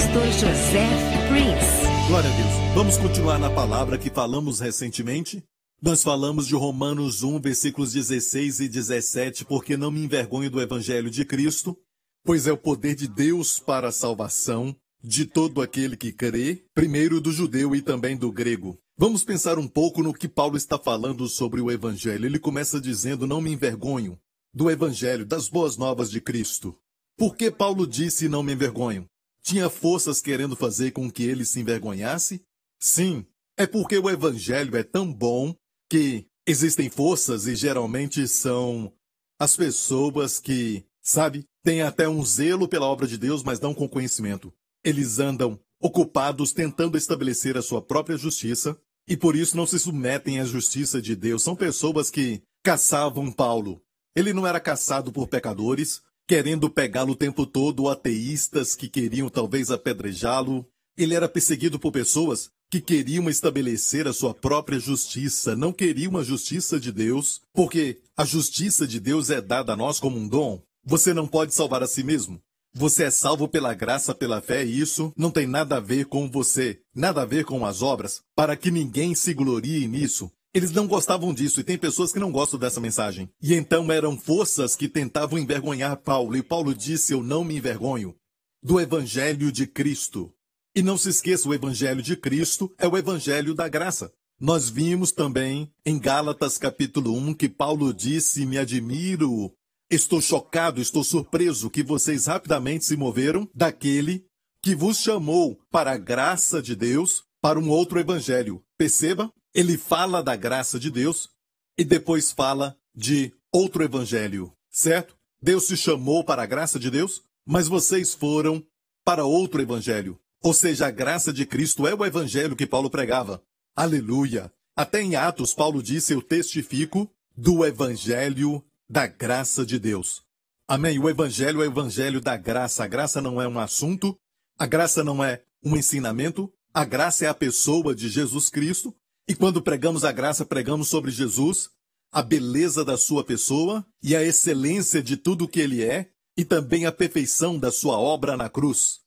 Pastor José Prince. Glória a Deus. Vamos continuar na palavra que falamos recentemente. Nós falamos de Romanos 1, versículos 16 e 17, porque não me envergonho do evangelho de Cristo, pois é o poder de Deus para a salvação de todo aquele que crê, primeiro do judeu e também do grego. Vamos pensar um pouco no que Paulo está falando sobre o evangelho. Ele começa dizendo: Não me envergonho do evangelho, das boas novas de Cristo. Por que Paulo disse não me envergonho? Tinha forças querendo fazer com que ele se envergonhasse? Sim, é porque o evangelho é tão bom que existem forças e geralmente são as pessoas que, sabe, têm até um zelo pela obra de Deus, mas não com conhecimento. Eles andam ocupados tentando estabelecer a sua própria justiça e por isso não se submetem à justiça de Deus. São pessoas que caçavam Paulo. Ele não era caçado por pecadores, querendo pegá-lo o tempo todo, ateístas que queriam talvez apedrejá-lo. Ele era perseguido por pessoas que queriam estabelecer a sua própria justiça, não queriam a justiça de Deus, porque a justiça de Deus é dada a nós como um dom. Você não pode salvar a si mesmo. Você é salvo pela graça, pela fé, e isso não tem nada a ver com você, nada a ver com as obras, para que ninguém se glorie nisso. Eles não gostavam disso e tem pessoas que não gostam dessa mensagem. E então eram forças que tentavam envergonhar Paulo, e Paulo disse: Eu não me envergonho do Evangelho de Cristo. E não se esqueça: o Evangelho de Cristo é o Evangelho da graça. Nós vimos também em Gálatas capítulo 1 que Paulo disse: Me admiro, estou chocado, estou surpreso que vocês rapidamente se moveram daquele que vos chamou para a graça de Deus para um outro evangelho. Perceba ele fala da graça de Deus e depois fala de outro evangelho, certo? Deus se chamou para a graça de Deus, mas vocês foram para outro evangelho. Ou seja, a graça de Cristo é o evangelho que Paulo pregava. Aleluia! Até em Atos, Paulo disse: Eu testifico do evangelho da graça de Deus. Amém? O evangelho é o evangelho da graça. A graça não é um assunto, a graça não é um ensinamento, a graça é a pessoa de Jesus Cristo e quando pregamos a graça, pregamos sobre Jesus, a beleza da sua pessoa e a excelência de tudo o que ele é, e também a perfeição da sua obra na cruz.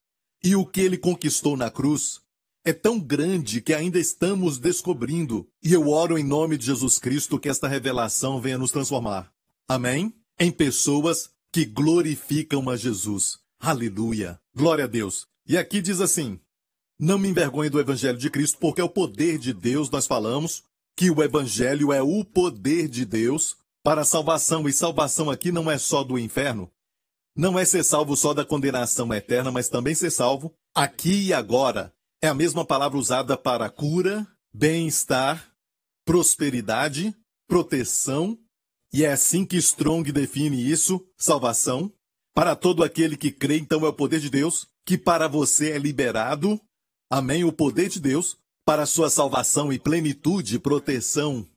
E o que ele conquistou na cruz é tão grande que ainda estamos descobrindo. E eu oro em nome de Jesus Cristo que esta revelação venha nos transformar. Amém? Em pessoas que glorificam a Jesus. Aleluia. Glória a Deus. E aqui diz assim: não me envergonhe do Evangelho de Cristo, porque é o poder de Deus, nós falamos que o Evangelho é o poder de Deus para a salvação, e salvação aqui não é só do inferno, não é ser salvo só da condenação eterna, mas também ser salvo aqui e agora. É a mesma palavra usada para cura, bem-estar, prosperidade, proteção, e é assim que Strong define isso, salvação. Para todo aquele que crê, então é o poder de Deus, que para você é liberado Amém? O poder de Deus para sua salvação e plenitude e proteção.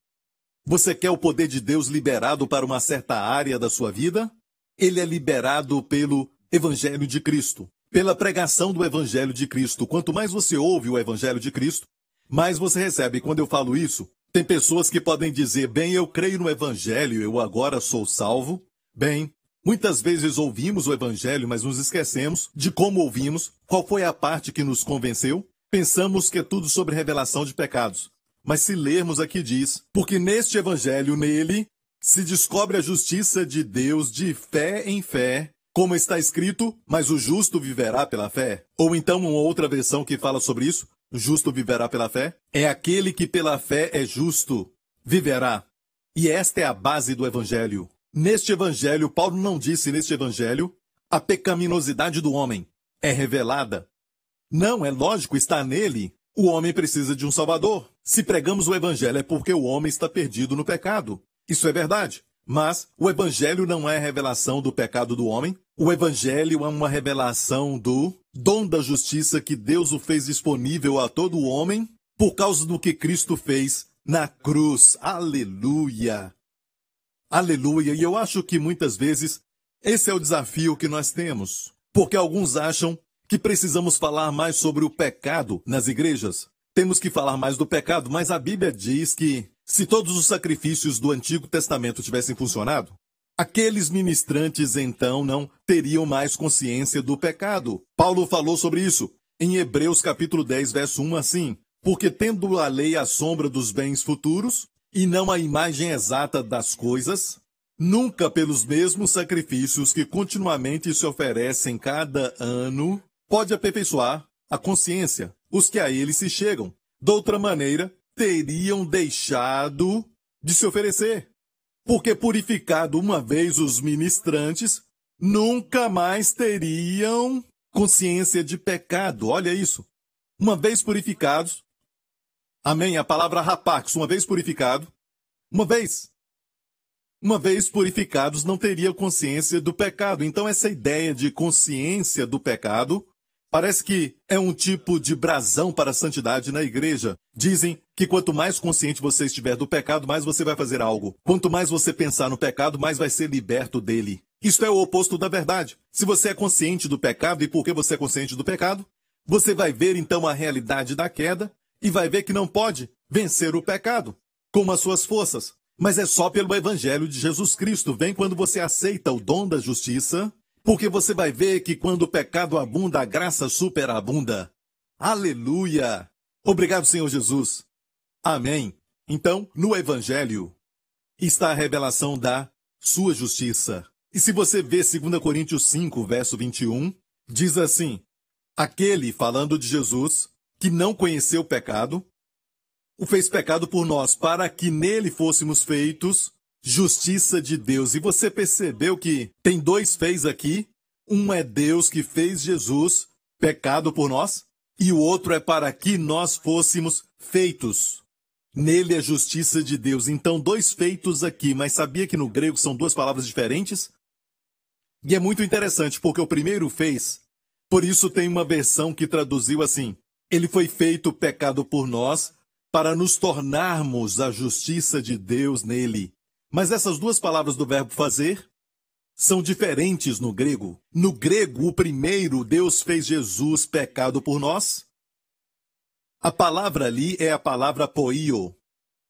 Você quer o poder de Deus liberado para uma certa área da sua vida? Ele é liberado pelo Evangelho de Cristo, pela pregação do Evangelho de Cristo. Quanto mais você ouve o Evangelho de Cristo, mais você recebe. Quando eu falo isso, tem pessoas que podem dizer: bem, eu creio no Evangelho, eu agora sou salvo. Bem, muitas vezes ouvimos o Evangelho, mas nos esquecemos de como ouvimos, qual foi a parte que nos convenceu? Pensamos que é tudo sobre revelação de pecados. Mas se lermos aqui diz, porque neste Evangelho, nele, se descobre a justiça de Deus de fé em fé, como está escrito, mas o justo viverá pela fé. Ou então uma outra versão que fala sobre isso, justo viverá pela fé. É aquele que pela fé é justo, viverá. E esta é a base do Evangelho. Neste Evangelho, Paulo não disse neste Evangelho, a pecaminosidade do homem é revelada. Não, é lógico, está nele. O homem precisa de um Salvador. Se pregamos o Evangelho é porque o homem está perdido no pecado. Isso é verdade. Mas o Evangelho não é revelação do pecado do homem. O Evangelho é uma revelação do dom da justiça que Deus o fez disponível a todo homem por causa do que Cristo fez na cruz. Aleluia! Aleluia! E eu acho que muitas vezes esse é o desafio que nós temos. Porque alguns acham que precisamos falar mais sobre o pecado nas igrejas. Temos que falar mais do pecado, mas a Bíblia diz que se todos os sacrifícios do Antigo Testamento tivessem funcionado, aqueles ministrantes então não teriam mais consciência do pecado. Paulo falou sobre isso. em Hebreus capítulo 10, verso 1 assim: Porque tendo a lei a sombra dos bens futuros, e não a imagem exata das coisas, nunca pelos mesmos sacrifícios que continuamente se oferecem cada ano, pode aperfeiçoar a consciência, os que a ele se chegam. De outra maneira, teriam deixado de se oferecer. Porque purificado uma vez os ministrantes, nunca mais teriam consciência de pecado. Olha isso. Uma vez purificados, amém, a palavra rapax, uma vez purificado, uma vez, uma vez purificados, não teria consciência do pecado. Então essa ideia de consciência do pecado Parece que é um tipo de brasão para a santidade na igreja. Dizem que quanto mais consciente você estiver do pecado, mais você vai fazer algo. Quanto mais você pensar no pecado, mais vai ser liberto dele. Isto é o oposto da verdade. Se você é consciente do pecado, e por que você é consciente do pecado? Você vai ver então a realidade da queda e vai ver que não pode vencer o pecado com as suas forças. Mas é só pelo Evangelho de Jesus Cristo. Vem quando você aceita o dom da justiça porque você vai ver que quando o pecado abunda, a graça superabunda. Aleluia! Obrigado, Senhor Jesus. Amém. Então, no Evangelho está a revelação da sua justiça. E se você vê 2 Coríntios 5, verso 21, diz assim: Aquele, falando de Jesus, que não conheceu o pecado, o fez pecado por nós, para que nele fôssemos feitos justiça de Deus. E você percebeu que tem dois fez aqui? Um é Deus que fez Jesus pecado por nós, e o outro é para que nós fôssemos feitos. Nele é justiça de Deus. Então, dois feitos aqui, mas sabia que no grego são duas palavras diferentes? E é muito interessante, porque o primeiro fez, por isso tem uma versão que traduziu assim: Ele foi feito pecado por nós, para nos tornarmos a justiça de Deus nele. Mas essas duas palavras do verbo fazer são diferentes no grego. No grego, o primeiro, Deus fez Jesus pecado por nós. A palavra ali é a palavra poio.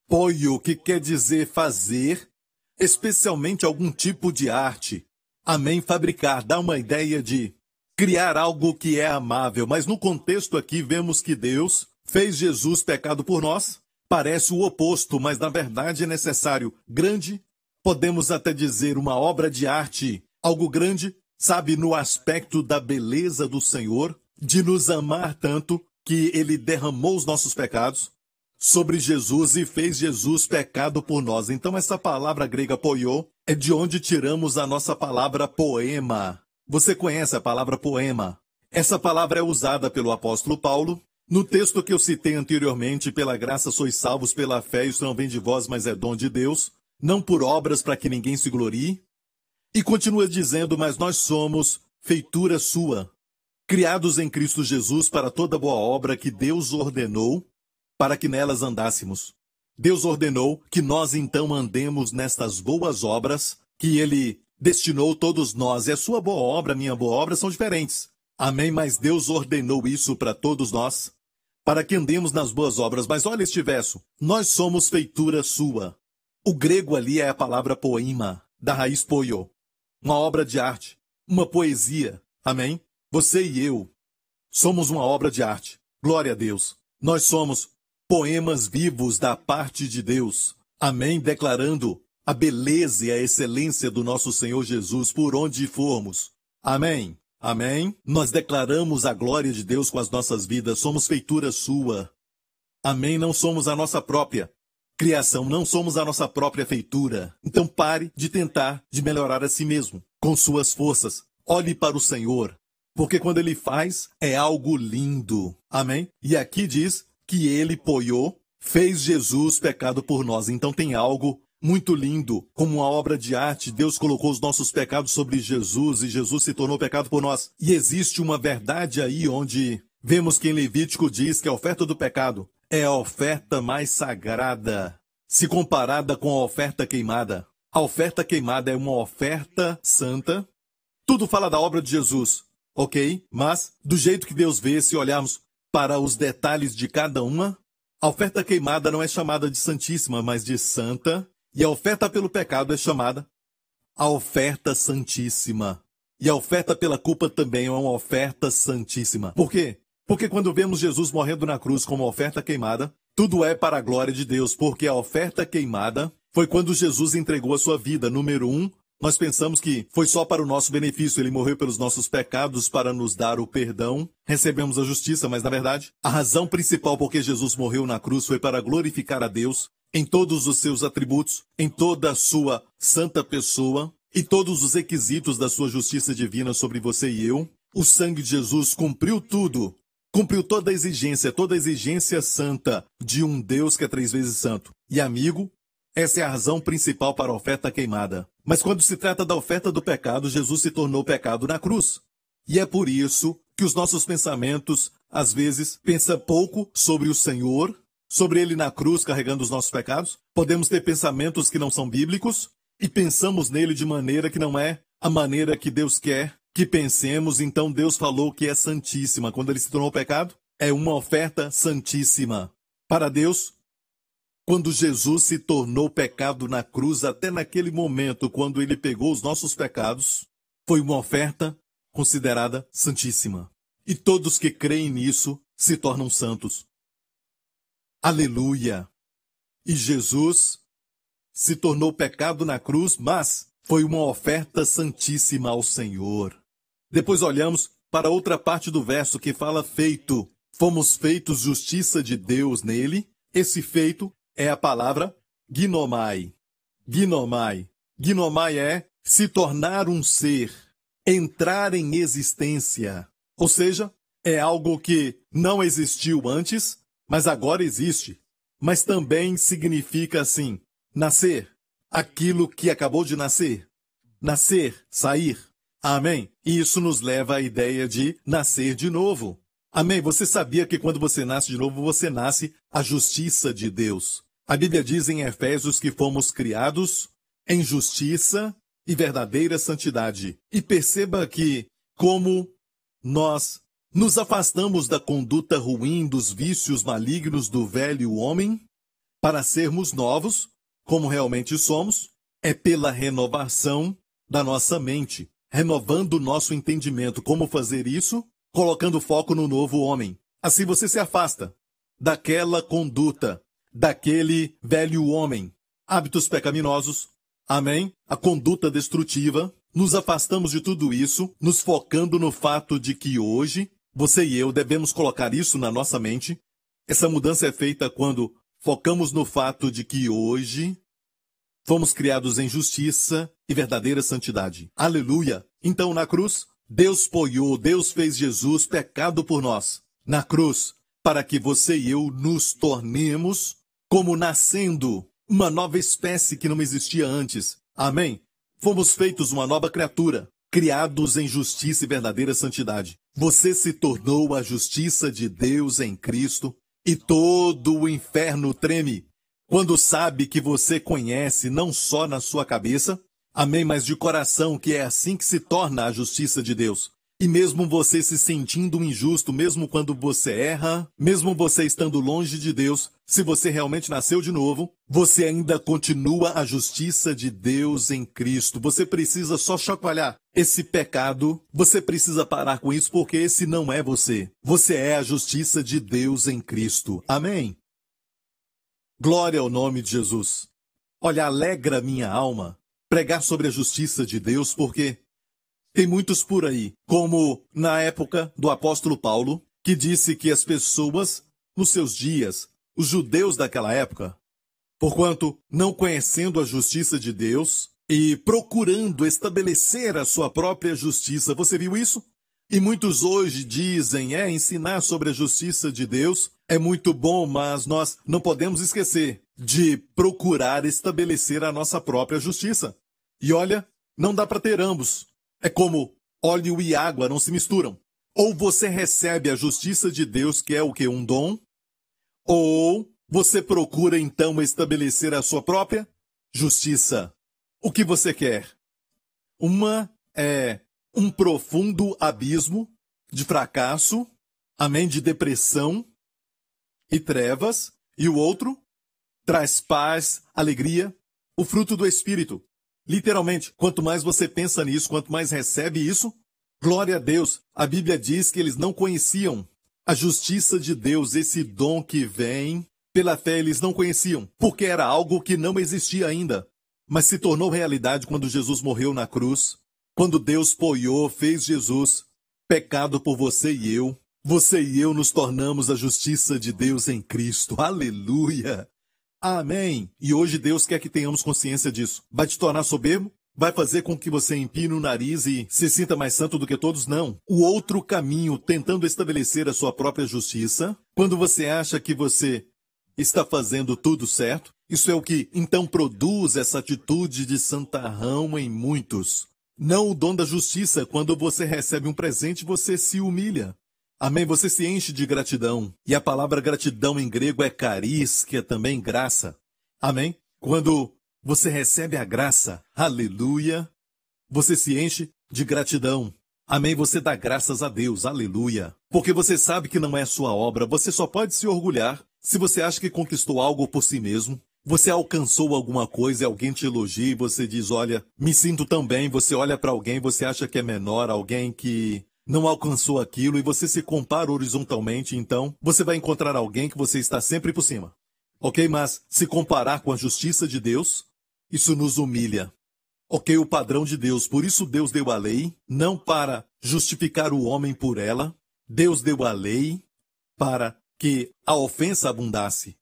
Poio, que quer dizer fazer, especialmente algum tipo de arte. Amém, fabricar, dá uma ideia de criar algo que é amável. Mas no contexto aqui vemos que Deus fez Jesus pecado por nós Parece o oposto, mas na verdade é necessário grande, podemos até dizer uma obra de arte, algo grande, sabe, no aspecto da beleza do Senhor, de nos amar tanto que ele derramou os nossos pecados sobre Jesus e fez Jesus pecado por nós. Então essa palavra grega poiô é de onde tiramos a nossa palavra poema. Você conhece a palavra poema? Essa palavra é usada pelo apóstolo Paulo no texto que eu citei anteriormente, pela graça sois salvos pela fé, isso não vem de vós, mas é dom de Deus, não por obras para que ninguém se glorie. E continua dizendo, mas nós somos feitura sua, criados em Cristo Jesus para toda boa obra que Deus ordenou para que nelas andássemos. Deus ordenou que nós então andemos nestas boas obras que Ele destinou todos nós. E a sua boa obra, minha boa obra, são diferentes. Amém? Mas Deus ordenou isso para todos nós para que andemos nas boas obras. Mas olha este verso: Nós somos feitura sua. O grego ali é a palavra poema, da raiz poio. Uma obra de arte, uma poesia. Amém? Você e eu somos uma obra de arte. Glória a Deus. Nós somos poemas vivos da parte de Deus. Amém? Declarando a beleza e a excelência do nosso Senhor Jesus por onde formos. Amém. Amém? Nós declaramos a glória de Deus com as nossas vidas, somos feitura sua. Amém? Não somos a nossa própria criação, não somos a nossa própria feitura. Então pare de tentar de melhorar a si mesmo com suas forças. Olhe para o Senhor, porque quando ele faz é algo lindo. Amém? E aqui diz que ele poiou, fez Jesus pecado por nós. Então tem algo muito lindo, como uma obra de arte, Deus colocou os nossos pecados sobre Jesus e Jesus se tornou pecado por nós. E existe uma verdade aí onde vemos que em Levítico diz que a oferta do pecado é a oferta mais sagrada, se comparada com a oferta queimada. A oferta queimada é uma oferta santa. Tudo fala da obra de Jesus, ok? Mas, do jeito que Deus vê, se olharmos para os detalhes de cada uma, a oferta queimada não é chamada de santíssima, mas de santa. E a oferta pelo pecado é chamada a oferta santíssima. E a oferta pela culpa também é uma oferta santíssima. Por quê? Porque quando vemos Jesus morrendo na cruz como oferta queimada, tudo é para a glória de Deus, porque a oferta queimada foi quando Jesus entregou a sua vida. Número um, nós pensamos que foi só para o nosso benefício, ele morreu pelos nossos pecados para nos dar o perdão, recebemos a justiça, mas na verdade, a razão principal por que Jesus morreu na cruz foi para glorificar a Deus em todos os seus atributos, em toda a sua santa pessoa e todos os requisitos da sua justiça divina sobre você e eu. O sangue de Jesus cumpriu tudo cumpriu toda a exigência, toda a exigência santa de um Deus que é três vezes santo. E amigo, essa é a razão principal para a oferta queimada. Mas quando se trata da oferta do pecado, Jesus se tornou pecado na cruz. E é por isso que os nossos pensamentos, às vezes, pensam pouco sobre o Senhor, sobre ele na cruz carregando os nossos pecados. Podemos ter pensamentos que não são bíblicos e pensamos nele de maneira que não é a maneira que Deus quer que pensemos, então Deus falou que é santíssima. Quando ele se tornou pecado, é uma oferta santíssima. Para Deus, quando Jesus se tornou pecado na cruz, até naquele momento, quando ele pegou os nossos pecados, foi uma oferta considerada santíssima. E todos que creem nisso se tornam santos. Aleluia! E Jesus se tornou pecado na cruz, mas foi uma oferta santíssima ao Senhor. Depois olhamos para outra parte do verso que fala feito. Fomos feitos justiça de Deus nele. Esse feito é a palavra ginomai. Ginomai. Ginomai é se tornar um ser, entrar em existência. Ou seja, é algo que não existiu antes, mas agora existe. Mas também significa assim, nascer, aquilo que acabou de nascer. Nascer, sair. Amém? E isso nos leva à ideia de nascer de novo. Amém? Você sabia que quando você nasce de novo, você nasce a justiça de Deus. A Bíblia diz em Efésios que fomos criados em justiça e verdadeira santidade. E perceba que, como nós nos afastamos da conduta ruim dos vícios malignos do velho homem, para sermos novos, como realmente somos, é pela renovação da nossa mente renovando o nosso entendimento. Como fazer isso? Colocando foco no novo homem. Assim você se afasta daquela conduta, daquele velho homem, hábitos pecaminosos, amém? A conduta destrutiva. Nos afastamos de tudo isso, nos focando no fato de que hoje, você e eu devemos colocar isso na nossa mente. Essa mudança é feita quando focamos no fato de que hoje Fomos criados em justiça e verdadeira santidade. Aleluia! Então, na cruz, Deus poiou, Deus fez Jesus pecado por nós. Na cruz, para que você e eu nos tornemos como nascendo uma nova espécie que não existia antes. Amém? Fomos feitos uma nova criatura, criados em justiça e verdadeira santidade. Você se tornou a justiça de Deus em Cristo e todo o inferno treme quando sabe que você conhece não só na sua cabeça, amém, mas de coração, que é assim que se torna a justiça de Deus. E mesmo você se sentindo injusto, mesmo quando você erra, mesmo você estando longe de Deus, se você realmente nasceu de novo, você ainda continua a justiça de Deus em Cristo. Você precisa só chacoalhar esse pecado, você precisa parar com isso porque esse não é você. Você é a justiça de Deus em Cristo. Amém? Glória ao nome de Jesus. Olha, alegra minha alma pregar sobre a justiça de Deus, porque tem muitos por aí, como na época do apóstolo Paulo, que disse que as pessoas, nos seus dias, os judeus daquela época, porquanto não conhecendo a justiça de Deus e procurando estabelecer a sua própria justiça, você viu isso? E muitos hoje dizem, é, ensinar sobre a justiça de Deus é muito bom, mas nós não podemos esquecer de procurar estabelecer a nossa própria justiça. E olha, não dá para ter ambos. É como óleo e água não se misturam. Ou você recebe a justiça de Deus, que é o que? Um dom, ou você procura então estabelecer a sua própria justiça. O que você quer? Uma é um profundo abismo de fracasso, amém, de depressão e trevas, e o outro traz paz, alegria, o fruto do Espírito. Literalmente, quanto mais você pensa nisso, quanto mais recebe isso, glória a Deus. A Bíblia diz que eles não conheciam A justiça de Deus, esse dom que vem pela fé, eles não conheciam, porque era algo que não existia ainda. Mas se tornou realidade quando Jesus morreu na cruz, quando Deus poiou, fez Jesus pecado por você e eu. Você e eu nos tornamos a justiça de Deus em Cristo. Aleluia! Amém! E hoje Deus quer que tenhamos consciência disso. Vai te tornar soberbo? Vai fazer com que você empine o nariz e se sinta mais santo do que todos? Não. O outro caminho, tentando estabelecer a sua própria justiça, quando você acha que você está fazendo tudo certo, isso é o que então produz essa atitude de santarrão em muitos. Não o dom da justiça, quando você recebe um presente, você se humilha. Amém? Você se enche de gratidão. E a palavra gratidão em grego é caris, que é também graça. Amém? Quando você recebe a graça, aleluia. Você se enche de gratidão. Amém. Você dá graças a Deus, aleluia. Porque você sabe que não é sua obra, você só pode se orgulhar se você acha que conquistou algo por si mesmo. Você alcançou alguma coisa e alguém te elogia e você diz: Olha, me sinto tão bem. Você olha para alguém, você acha que é menor, alguém que não alcançou aquilo e você se compara horizontalmente, então você vai encontrar alguém que você está sempre por cima. Ok? Mas se comparar com a justiça de Deus, isso nos humilha. Ok, o padrão de Deus. Por isso Deus deu a lei, não para justificar o homem por ela. Deus deu a lei para que a ofensa abundasse.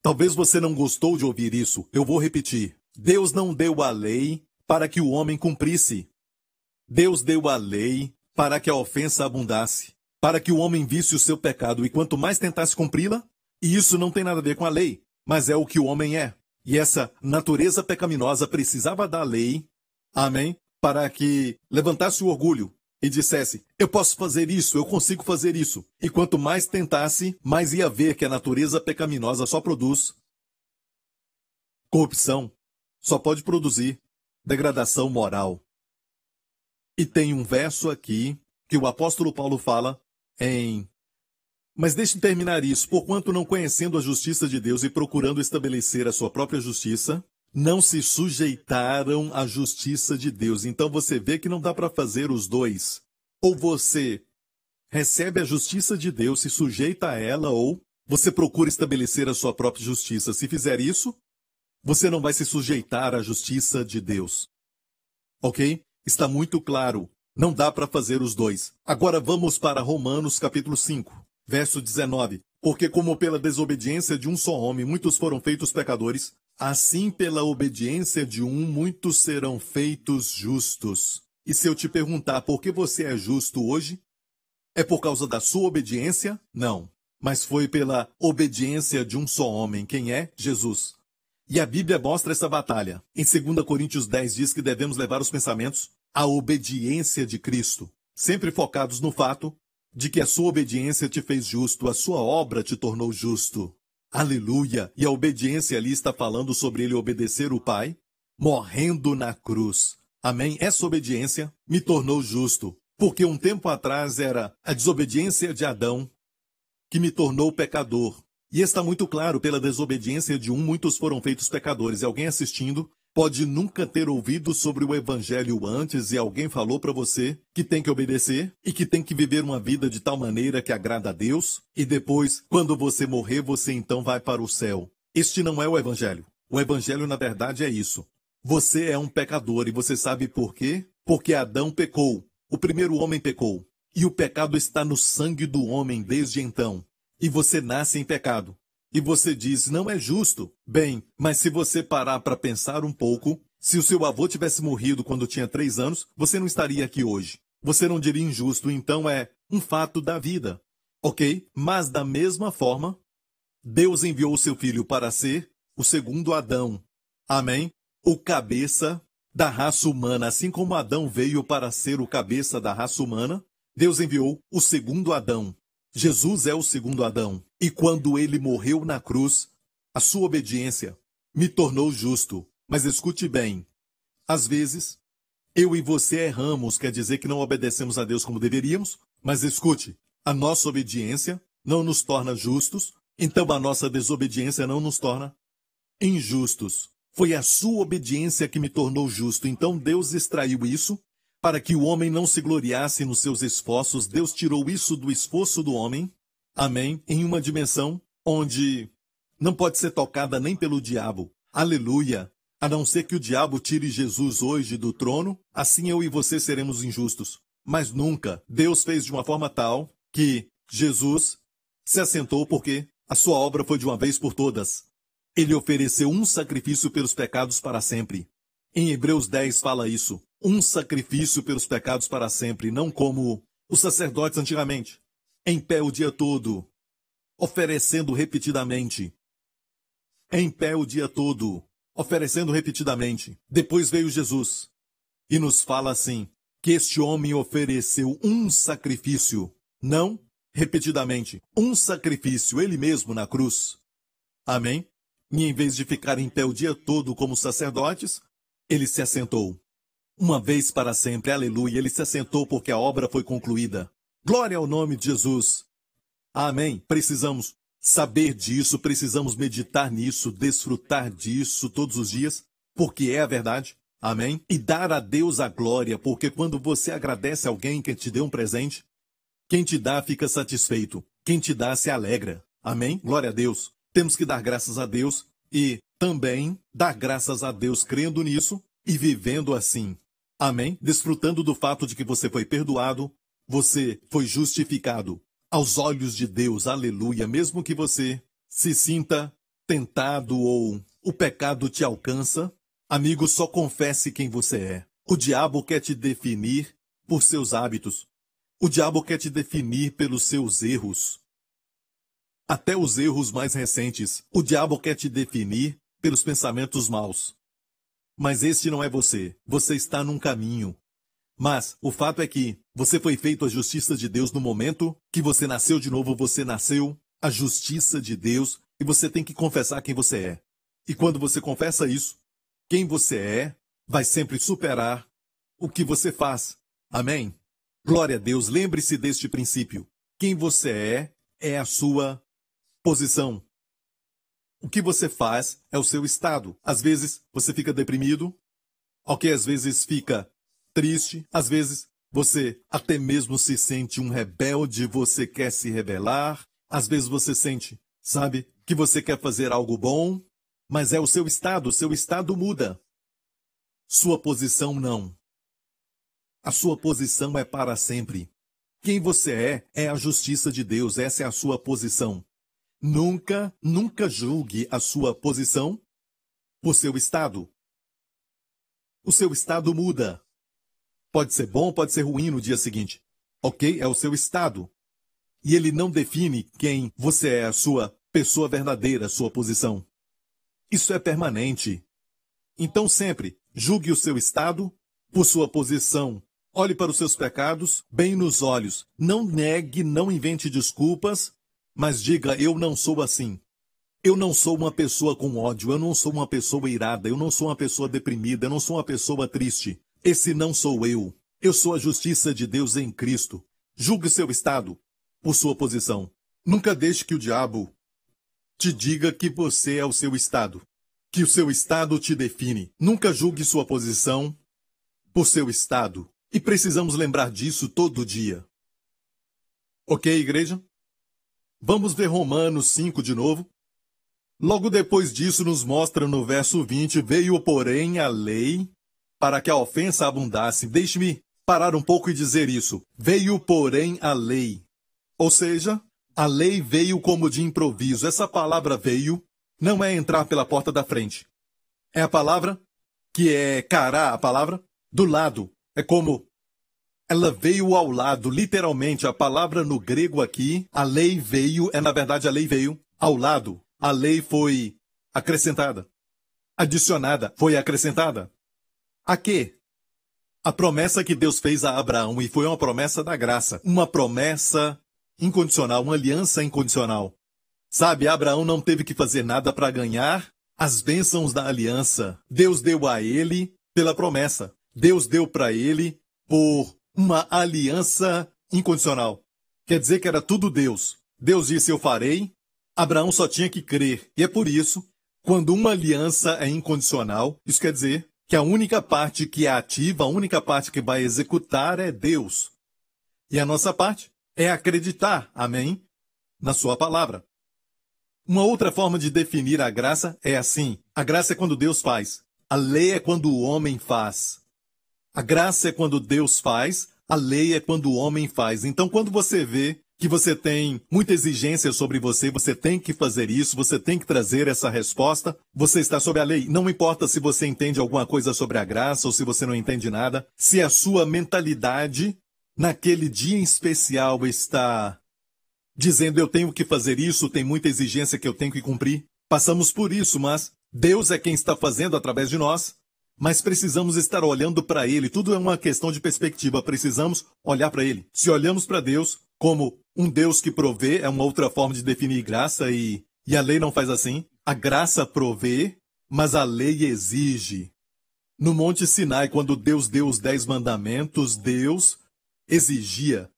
Talvez você não gostou de ouvir isso. Eu vou repetir. Deus não deu a lei para que o homem cumprisse. Deus deu a lei para que a ofensa abundasse, para que o homem visse o seu pecado e quanto mais tentasse cumpri-la, e isso não tem nada a ver com a lei, mas é o que o homem é. E essa natureza pecaminosa precisava da lei, amém, para que levantasse o orgulho e dissesse: Eu posso fazer isso, eu consigo fazer isso. E quanto mais tentasse, mais ia ver que a natureza pecaminosa só produz corrupção, só pode produzir degradação moral. E tem um verso aqui que o apóstolo Paulo fala em mas deixe terminar isso, porquanto não conhecendo a justiça de Deus e procurando estabelecer a sua própria justiça, não se sujeitaram à justiça de Deus. Então você vê que não dá para fazer os dois. Ou você recebe a justiça de Deus, se sujeita a ela, ou você procura estabelecer a sua própria justiça. Se fizer isso, você não vai se sujeitar à justiça de Deus. Ok? Está muito claro. Não dá para fazer os dois. Agora vamos para Romanos capítulo 5. Verso 19. Porque como pela desobediência de um só homem muitos foram feitos pecadores, assim pela obediência de um muitos serão feitos justos. E se eu te perguntar por que você é justo hoje? É por causa da sua obediência? Não. Mas foi pela obediência de um só homem. Quem é? Jesus. E a Bíblia mostra essa batalha. Em 2 Coríntios 10 diz que devemos levar os pensamentos à obediência de Cristo, sempre focados no fato de que a sua obediência te fez justo, a sua obra te tornou justo. Aleluia! E a obediência ali está falando sobre ele obedecer o Pai, morrendo na cruz. Amém? Essa obediência me tornou justo, porque um tempo atrás era a desobediência de Adão que me tornou pecador. E está muito claro, pela desobediência de um, muitos foram feitos pecadores. E alguém assistindo pode nunca ter ouvido sobre o evangelho antes e alguém falou para você que tem que obedecer e que tem que viver uma vida de tal maneira que agrada a Deus e depois, quando você morrer, você então vai para o céu. Este não é o evangelho. O evangelho, na verdade, é isso. Você é um pecador e você sabe por quê? Porque Adão pecou. O primeiro homem pecou. E o pecado está no sangue do homem desde então. E você nasce em pecado. E você diz, não é justo. Bem, mas se você parar para pensar um pouco, se o seu avô tivesse morrido quando tinha três anos, você não estaria aqui hoje. Você não diria injusto, então é um fato da vida. Ok? Mas da mesma forma, Deus enviou o seu filho para ser o segundo Adão. Amém? O cabeça da raça humana, assim como Adão veio para ser o cabeça da raça humana, Deus enviou o segundo Adão. Jesus é o segundo Adão. E quando ele morreu na cruz, a sua obediência me tornou justo. Mas escute bem: às vezes, eu e você erramos, quer dizer que não obedecemos a Deus como deveríamos, mas escute, a nossa obediência não nos torna justos, então a nossa desobediência não nos torna injustos. Foi a sua obediência que me tornou justo, então Deus extraiu isso para que o homem não se gloriasse nos seus esforços, Deus tirou isso do esforço do homem Amém? Em uma dimensão onde não pode ser tocada nem pelo diabo. Aleluia! A não ser que o diabo tire Jesus hoje do trono, assim eu e você seremos injustos. Mas nunca Deus fez de uma forma tal que Jesus se assentou porque a sua obra foi de uma vez por todas. Ele ofereceu um sacrifício pelos pecados para sempre. Em Hebreus 10 fala isso. Um sacrifício pelos pecados para sempre, não como os sacerdotes antigamente, em pé o dia todo, oferecendo repetidamente. Em pé o dia todo, oferecendo repetidamente. Depois veio Jesus e nos fala assim: que este homem ofereceu um sacrifício, não repetidamente, um sacrifício, ele mesmo na cruz. Amém? E em vez de ficar em pé o dia todo como sacerdotes, ele se assentou. Uma vez para sempre, aleluia, ele se assentou porque a obra foi concluída. Glória ao nome de Jesus. Amém. Precisamos saber disso, precisamos meditar nisso, desfrutar disso todos os dias, porque é a verdade. Amém? E dar a Deus a glória, porque quando você agradece alguém que te deu um presente, quem te dá fica satisfeito, quem te dá se alegra. Amém? Glória a Deus. Temos que dar graças a Deus e também dar graças a Deus crendo nisso e vivendo assim. Amém? Desfrutando do fato de que você foi perdoado, você foi justificado, aos olhos de Deus, aleluia, mesmo que você se sinta tentado ou o pecado te alcança, amigo, só confesse quem você é. O diabo quer te definir por seus hábitos. O diabo quer te definir pelos seus erros. Até os erros mais recentes, o diabo quer te definir pelos pensamentos maus. Mas este não é você. Você está num caminho. Mas o fato é que você foi feito a justiça de Deus no momento que você nasceu de novo, você nasceu a justiça de Deus e você tem que confessar quem você é. E quando você confessa isso, quem você é vai sempre superar o que você faz. Amém? Glória a Deus, lembre-se deste princípio. Quem você é é a sua posição. O que você faz é o seu estado. Às vezes você fica deprimido, ok, às vezes fica triste, às vezes você até mesmo se sente um rebelde, você quer se rebelar, às vezes você sente, sabe, que você quer fazer algo bom, mas é o seu estado, seu estado muda. Sua posição não. A sua posição é para sempre. Quem você é é a justiça de Deus, essa é a sua posição. Nunca, nunca julgue a sua posição por seu estado. O seu estado muda. Pode ser bom, pode ser ruim no dia seguinte. Ok? É o seu estado. E ele não define quem você é, a sua pessoa verdadeira, sua posição. Isso é permanente. Então sempre julgue o seu estado por sua posição. Olhe para os seus pecados bem nos olhos. Não negue, não invente desculpas, mas diga: eu não sou assim. Eu não sou uma pessoa com ódio, eu não sou uma pessoa irada, eu não sou uma pessoa deprimida, eu não sou uma pessoa triste. Esse não sou eu. Eu sou a justiça de Deus em Cristo. Julgue seu estado por sua posição. Nunca deixe que o diabo te diga que você é o seu estado, que o seu estado te define. Nunca julgue sua posição por seu estado. E precisamos lembrar disso todo dia. Ok, igreja? Vamos ver Romanos 5 de novo. Logo depois disso, nos mostra no verso 20: Veio, porém, a lei para que a ofensa abundasse. Deixe-me parar um pouco e dizer isso. Veio, porém, a lei. Ou seja, a lei veio como de improviso. Essa palavra veio não é entrar pela porta da frente. É a palavra que é cará, a palavra do lado. É como ela veio ao lado, literalmente, a palavra no grego aqui, a lei veio, é na verdade a lei veio ao lado. A lei foi acrescentada, adicionada, foi acrescentada. A quê? A promessa que Deus fez a Abraão, e foi uma promessa da graça, uma promessa incondicional, uma aliança incondicional. Sabe, Abraão não teve que fazer nada para ganhar as bênçãos da aliança. Deus deu a ele pela promessa. Deus deu para ele por uma aliança incondicional. Quer dizer que era tudo Deus. Deus disse: Eu farei. Abraão só tinha que crer. E é por isso, quando uma aliança é incondicional, isso quer dizer que a única parte que é ativa, a única parte que vai executar é Deus. E a nossa parte é acreditar, amém? na sua palavra. Uma outra forma de definir a graça é assim: a graça é quando Deus faz, a lei é quando o homem faz. A graça é quando Deus faz, a lei é quando o homem faz. Então, quando você vê que você tem muita exigência sobre você, você tem que fazer isso, você tem que trazer essa resposta, você está sob a lei. Não importa se você entende alguma coisa sobre a graça ou se você não entende nada, se a sua mentalidade naquele dia em especial está dizendo eu tenho que fazer isso, tem muita exigência que eu tenho que cumprir. Passamos por isso, mas Deus é quem está fazendo através de nós. Mas precisamos estar olhando para Ele. Tudo é uma questão de perspectiva. Precisamos olhar para Ele. Se olhamos para Deus como um Deus que provê, é uma outra forma de definir graça e, e a lei não faz assim. A graça provê, mas a lei exige. No Monte Sinai, quando Deus deu os dez mandamentos, Deus exigia,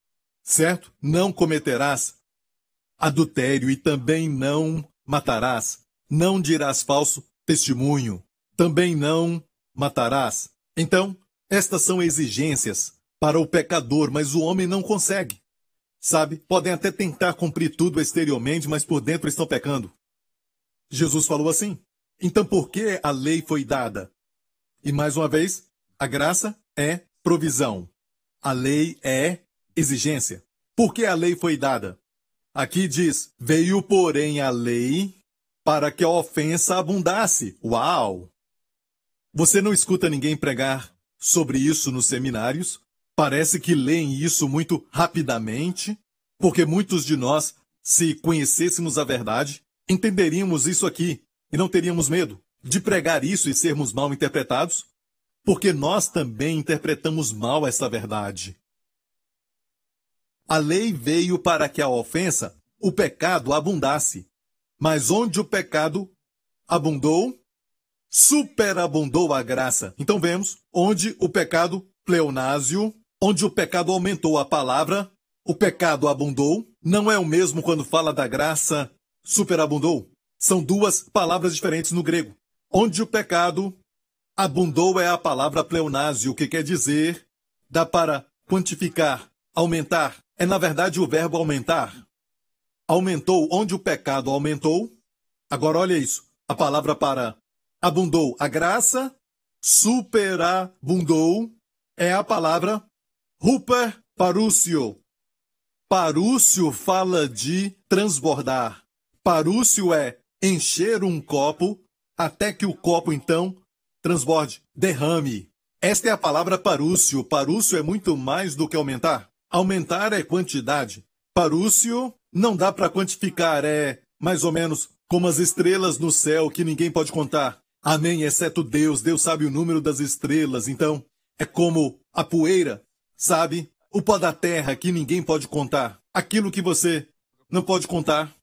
certo? Não cometerás adultério e também não matarás. Não dirás falso testemunho. Também não matarás. Então, estas são exigências para o pecador, mas o homem não consegue. Sabe, podem até tentar cumprir tudo exteriormente, mas por dentro estão pecando. Jesus falou assim. Então, por que a lei foi dada? E mais uma vez, a graça é provisão. A lei é exigência. Por que a lei foi dada? Aqui diz: Veio, porém, a lei para que a ofensa abundasse. Uau! Você não escuta ninguém pregar sobre isso nos seminários? Parece que leem isso muito rapidamente, porque muitos de nós, se conhecêssemos a verdade, entenderíamos isso aqui e não teríamos medo de pregar isso e sermos mal interpretados, porque nós também interpretamos mal essa verdade. A lei veio para que a ofensa, o pecado, abundasse. Mas onde o pecado abundou, superabundou a graça. Então vemos onde o pecado pleonásio, onde o pecado aumentou a palavra, o pecado abundou, não é o mesmo quando fala da graça superabundou. São duas palavras diferentes no grego. Onde o pecado abundou é a palavra pleonásio, que quer dizer dá para quantificar, aumentar. É na verdade o verbo aumentar. Aumentou onde o pecado aumentou. Agora olha isso. A palavra para abundou a graça, superabundou, é a palavra ruper parúcio. Parúcio fala de transbordar. Parúcio é encher um copo até que o copo então transborde, derrame. Esta é a palavra parúcio. Parúcio é muito mais do que aumentar. Aumentar é quantidade. Parúcio não dá para quantificar, é mais ou menos como as estrelas no céu que ninguém pode contar. Amém, exceto Deus. Deus sabe o número das estrelas. Então, é como a poeira, sabe? O pó da terra que ninguém pode contar. Aquilo que você não pode contar.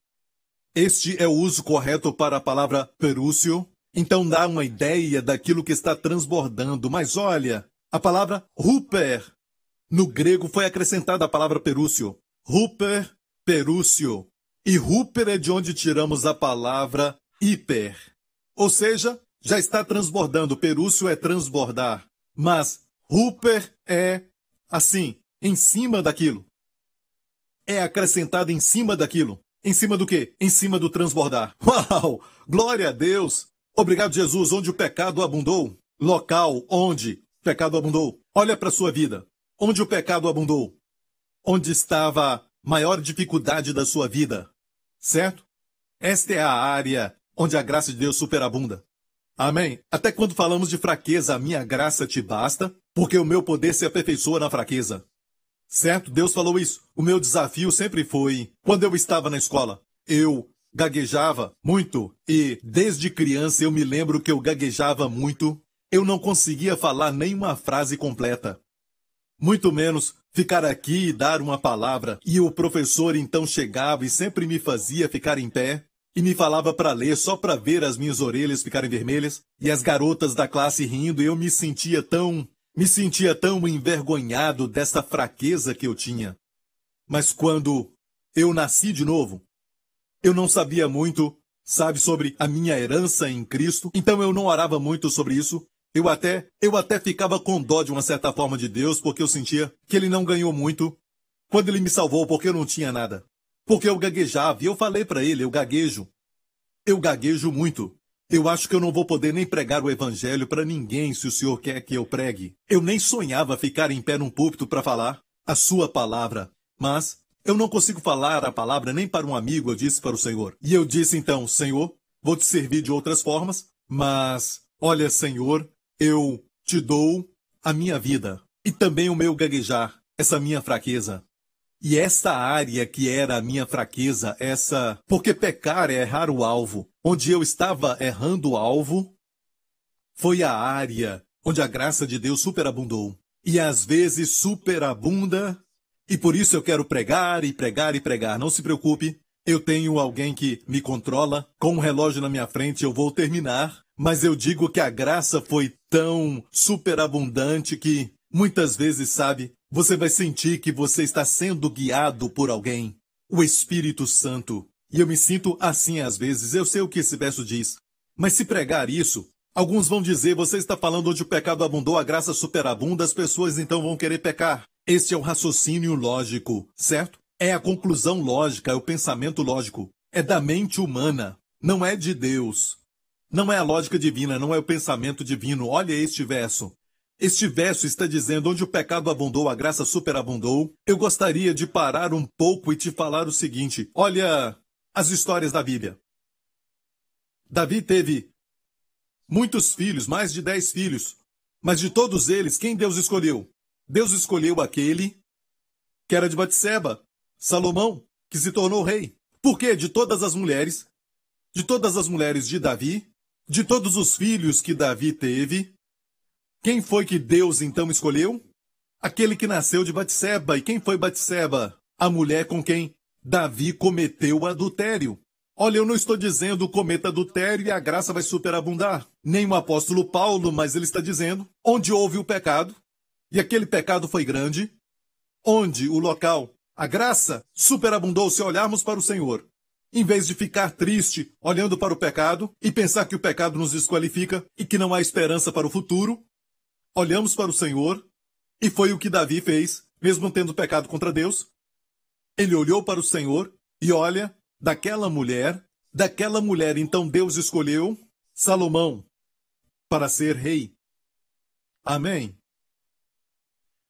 Este é o uso correto para a palavra perúcio. Então dá uma ideia daquilo que está transbordando. Mas olha, a palavra ruper no grego foi acrescentada a palavra perúcio. Ruper, perúcio. E ruper é de onde tiramos a palavra hiper. Ou seja, já está transbordando. Perúcio é transbordar. Mas Rupert é assim, em cima daquilo. É acrescentado em cima daquilo. Em cima do quê? Em cima do transbordar. Uau! Glória a Deus! Obrigado, Jesus, onde o pecado abundou. Local onde o pecado abundou. Olha para a sua vida. Onde o pecado abundou. Onde estava a maior dificuldade da sua vida. Certo? Esta é a área onde a graça de Deus superabunda. Amém? Até quando falamos de fraqueza, a minha graça te basta, porque o meu poder se aperfeiçoa na fraqueza. Certo? Deus falou isso. O meu desafio sempre foi, quando eu estava na escola, eu gaguejava muito e desde criança eu me lembro que eu gaguejava muito. Eu não conseguia falar nenhuma frase completa. Muito menos ficar aqui e dar uma palavra. E o professor então chegava e sempre me fazia ficar em pé e me falava para ler só para ver as minhas orelhas ficarem vermelhas e as garotas da classe rindo e eu me sentia tão, me sentia tão envergonhado dessa fraqueza que eu tinha. Mas quando eu nasci de novo, eu não sabia muito, sabe, sobre a minha herança em Cristo, então eu não orava muito sobre isso. Eu até, eu até ficava com dó de uma certa forma de Deus, porque eu sentia que ele não ganhou muito quando ele me salvou porque eu não tinha nada. porque eu gaguejava e eu falei para ele, eu gaguejo. Eu gaguejo muito. Eu acho que eu não vou poder nem pregar o evangelho para ninguém se o senhor quer que eu pregue. Eu nem sonhava ficar em pé num púlpito para falar a sua palavra. Mas eu não consigo falar a palavra nem para um amigo, eu disse para o Senhor. E eu disse então, Senhor, vou te servir de outras formas, mas olha, Senhor, eu te dou a minha vida e também o meu gaguejar, essa minha fraqueza. E essa área que era a minha fraqueza, essa. Porque pecar é errar o alvo. Onde eu estava errando o alvo, foi a área onde a graça de Deus superabundou. E às vezes superabunda. E por isso eu quero pregar e pregar e pregar. Não se preocupe, eu tenho alguém que me controla. Com um relógio na minha frente eu vou terminar. Mas eu digo que a graça foi tão superabundante que muitas vezes, sabe, você vai sentir que você está sendo guiado por alguém. O Espírito Santo. E eu me sinto assim às vezes, eu sei o que esse verso diz. Mas se pregar isso, alguns vão dizer, você está falando onde o pecado abundou, a graça superabunda, as pessoas então vão querer pecar. Este é o raciocínio lógico, certo? É a conclusão lógica, é o pensamento lógico. É da mente humana, não é de Deus. Não é a lógica divina, não é o pensamento divino. Olha este verso. Este verso está dizendo: onde o pecado abundou, a graça superabundou. Eu gostaria de parar um pouco e te falar o seguinte: olha as histórias da Bíblia. Davi teve muitos filhos, mais de dez filhos. Mas de todos eles, quem Deus escolheu? Deus escolheu aquele que era de Batseba, Salomão, que se tornou rei. Por quê? De todas as mulheres, de todas as mulheres de Davi, de todos os filhos que Davi teve, quem foi que Deus então escolheu? Aquele que nasceu de Batseba. E quem foi Batseba? A mulher com quem Davi cometeu adultério. Olha, eu não estou dizendo cometa adultério e a graça vai superabundar. Nem o apóstolo Paulo, mas ele está dizendo onde houve o pecado, e aquele pecado foi grande, onde o local, a graça superabundou se olharmos para o Senhor. Em vez de ficar triste olhando para o pecado e pensar que o pecado nos desqualifica e que não há esperança para o futuro, olhamos para o Senhor, e foi o que Davi fez, mesmo tendo pecado contra Deus. Ele olhou para o Senhor e olha, daquela mulher, daquela mulher então Deus escolheu Salomão para ser rei. Amém.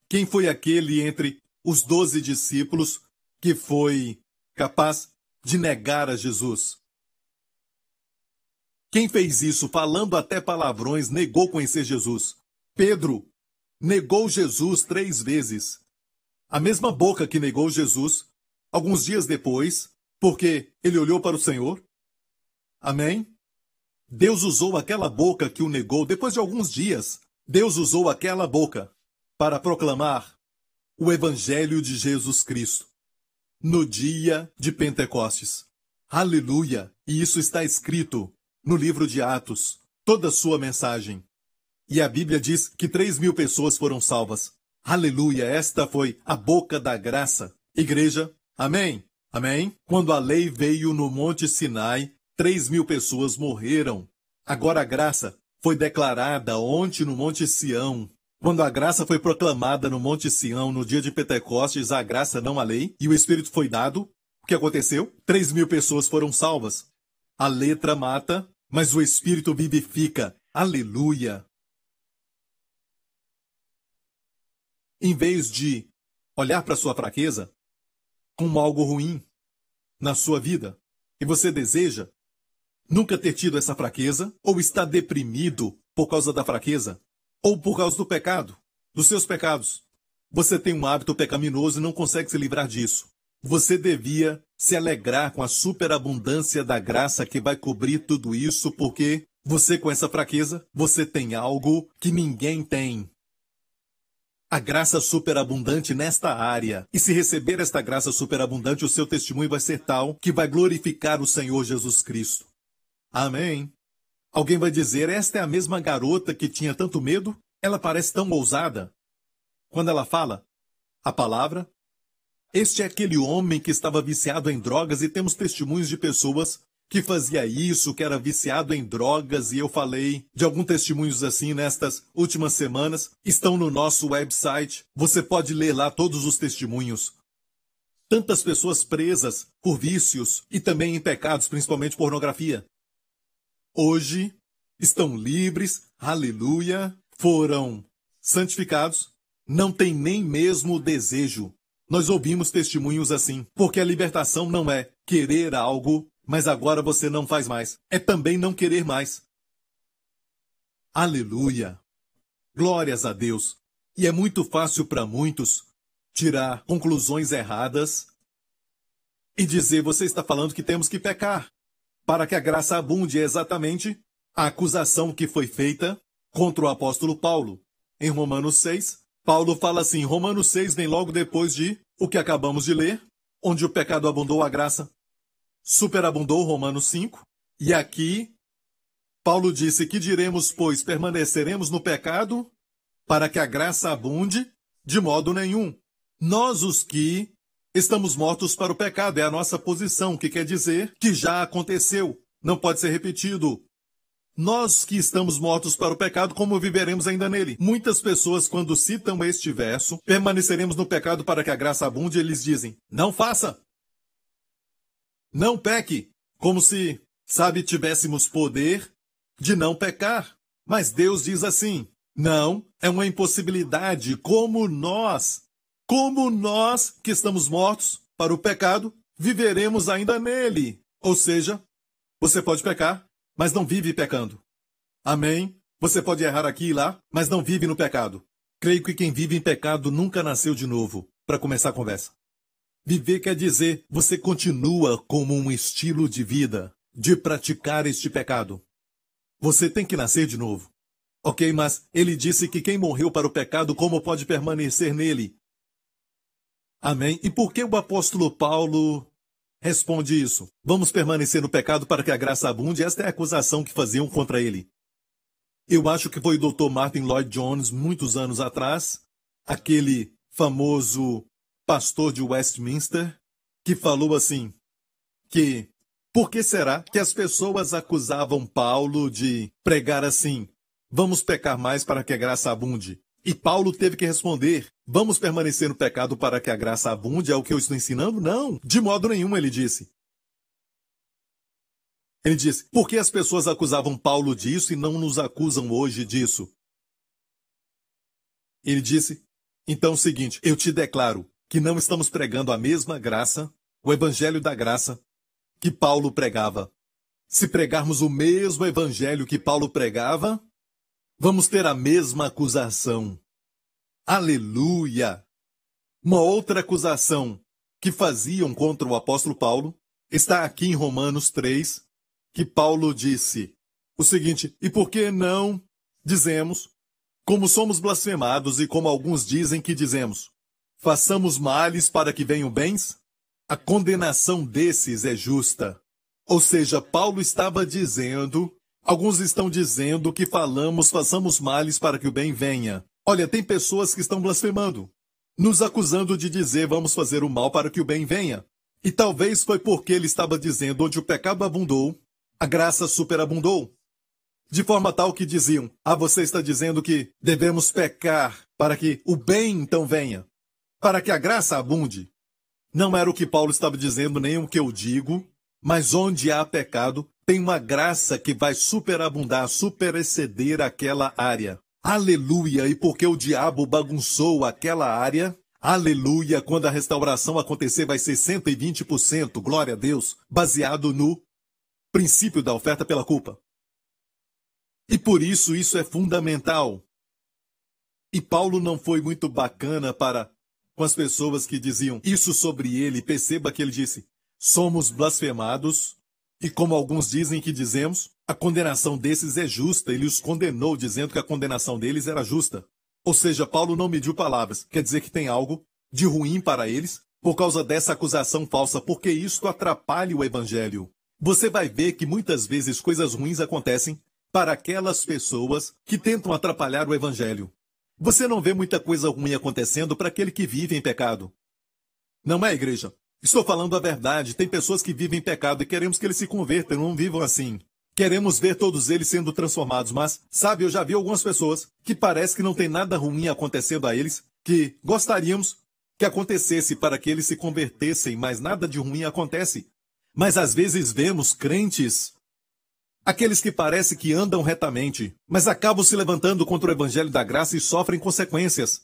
Quem foi aquele entre os doze discípulos que foi capaz de negar a Jesus? Quem fez isso falando até palavrões negou conhecer Jesus? Pedro negou Jesus três vezes. A mesma boca que negou Jesus, alguns dias depois, porque ele olhou para o Senhor. Amém? Deus usou aquela boca que o negou depois de alguns dias. Deus usou aquela boca para proclamar o Evangelho de Jesus Cristo no dia de Pentecostes. Aleluia! E isso está escrito no livro de Atos, toda a sua mensagem. E a Bíblia diz que três mil pessoas foram salvas. Aleluia! Esta foi a boca da graça. Igreja, amém? Amém? Quando a lei veio no Monte Sinai, três mil pessoas morreram. Agora a graça foi declarada ontem no Monte Sião. Quando a graça foi proclamada no Monte Sião no dia de Pentecostes, a graça não a lei, e o Espírito foi dado, o que aconteceu? Três mil pessoas foram salvas. A letra mata, mas o Espírito vivifica. Aleluia! em vez de olhar para sua fraqueza como algo ruim na sua vida, e você deseja nunca ter tido essa fraqueza, ou está deprimido por causa da fraqueza, ou por causa do pecado, dos seus pecados. Você tem um hábito pecaminoso e não consegue se livrar disso. Você devia se alegrar com a superabundância da graça que vai cobrir tudo isso, porque você, com essa fraqueza, você tem algo que ninguém tem a graça superabundante nesta área. E se receber esta graça superabundante, o seu testemunho vai ser tal que vai glorificar o Senhor Jesus Cristo. Amém. Alguém vai dizer: esta é a mesma garota que tinha tanto medo? Ela parece tão ousada. Quando ela fala a palavra, este é aquele homem que estava viciado em drogas e temos testemunhos de pessoas que fazia isso, que era viciado em drogas, e eu falei de alguns testemunhos assim nestas últimas semanas, estão no nosso website. Você pode ler lá todos os testemunhos. Tantas pessoas presas por vícios e também em pecados, principalmente pornografia. Hoje estão livres, aleluia, foram santificados, não tem nem mesmo desejo. Nós ouvimos testemunhos assim, porque a libertação não é querer algo, mas agora você não faz mais. É também não querer mais. Aleluia! Glórias a Deus! E é muito fácil para muitos tirar conclusões erradas e dizer você está falando que temos que pecar para que a graça abunde é exatamente a acusação que foi feita contra o apóstolo Paulo. Em Romanos 6, Paulo fala assim: Romanos 6 vem logo depois de o que acabamos de ler, onde o pecado abundou, a graça superabundou, Romanos 5. E aqui, Paulo disse: Que diremos, pois, permaneceremos no pecado para que a graça abunde? De modo nenhum. Nós, os que estamos mortos para o pecado, é a nossa posição, que quer dizer que já aconteceu, não pode ser repetido. Nós que estamos mortos para o pecado, como viveremos ainda nele? Muitas pessoas, quando citam este verso, permaneceremos no pecado para que a graça abunde, eles dizem: não faça. Não peque. Como se, sabe, tivéssemos poder de não pecar. Mas Deus diz assim: não, é uma impossibilidade. Como nós, como nós que estamos mortos para o pecado, viveremos ainda nele. Ou seja, você pode pecar, mas não vive pecando. Amém? Você pode errar aqui e lá, mas não vive no pecado. Creio que quem vive em pecado nunca nasceu de novo, para começar a conversa. Viver quer dizer você continua como um estilo de vida, de praticar este pecado. Você tem que nascer de novo. Ok, mas ele disse que quem morreu para o pecado, como pode permanecer nele? Amém? E por que o apóstolo Paulo responde isso. Vamos permanecer no pecado para que a graça abunde. Esta é a acusação que faziam contra ele. Eu acho que foi o Dr. Martin Lloyd Jones, muitos anos atrás, aquele famoso pastor de Westminster, que falou assim: que por que será que as pessoas acusavam Paulo de pregar assim? Vamos pecar mais para que a graça abunde. E Paulo teve que responder: Vamos permanecer no pecado para que a graça abunde? É o que eu estou ensinando? Não, de modo nenhum, ele disse. Ele disse: Por que as pessoas acusavam Paulo disso e não nos acusam hoje disso? Ele disse: Então é o seguinte, eu te declaro que não estamos pregando a mesma graça, o evangelho da graça, que Paulo pregava. Se pregarmos o mesmo evangelho que Paulo pregava, vamos ter a mesma acusação. Aleluia! Uma outra acusação que faziam contra o apóstolo Paulo está aqui em Romanos 3, que Paulo disse o seguinte: E por que não dizemos, como somos blasfemados e como alguns dizem que dizemos, façamos males para que venham bens? A condenação desses é justa. Ou seja, Paulo estava dizendo Alguns estão dizendo que falamos, façamos males para que o bem venha. Olha, tem pessoas que estão blasfemando, nos acusando de dizer vamos fazer o mal para que o bem venha. E talvez foi porque ele estava dizendo onde o pecado abundou, a graça superabundou. De forma tal que diziam: Ah, você está dizendo que devemos pecar para que o bem então venha, para que a graça abunde. Não era o que Paulo estava dizendo, nem o que eu digo, mas onde há pecado, tem uma graça que vai superabundar, superexceder aquela área. Aleluia! E porque o diabo bagunçou aquela área, aleluia! Quando a restauração acontecer, vai ser 120%, glória a Deus, baseado no princípio da oferta pela culpa. E por isso isso é fundamental. E Paulo não foi muito bacana para com as pessoas que diziam isso sobre ele. Perceba que ele disse: somos blasfemados e como alguns dizem que dizemos, a condenação desses é justa. Ele os condenou, dizendo que a condenação deles era justa. Ou seja, Paulo não mediu palavras. Quer dizer que tem algo de ruim para eles por causa dessa acusação falsa, porque isto atrapalha o evangelho. Você vai ver que muitas vezes coisas ruins acontecem para aquelas pessoas que tentam atrapalhar o evangelho. Você não vê muita coisa ruim acontecendo para aquele que vive em pecado. Não é, igreja? Estou falando a verdade. Tem pessoas que vivem em pecado e queremos que eles se convertam, não vivam assim. Queremos ver todos eles sendo transformados, mas, sabe, eu já vi algumas pessoas que parece que não tem nada ruim acontecendo a eles, que gostaríamos que acontecesse para que eles se convertessem, mas nada de ruim acontece. Mas às vezes vemos crentes, aqueles que parece que andam retamente, mas acabam se levantando contra o evangelho da graça e sofrem consequências.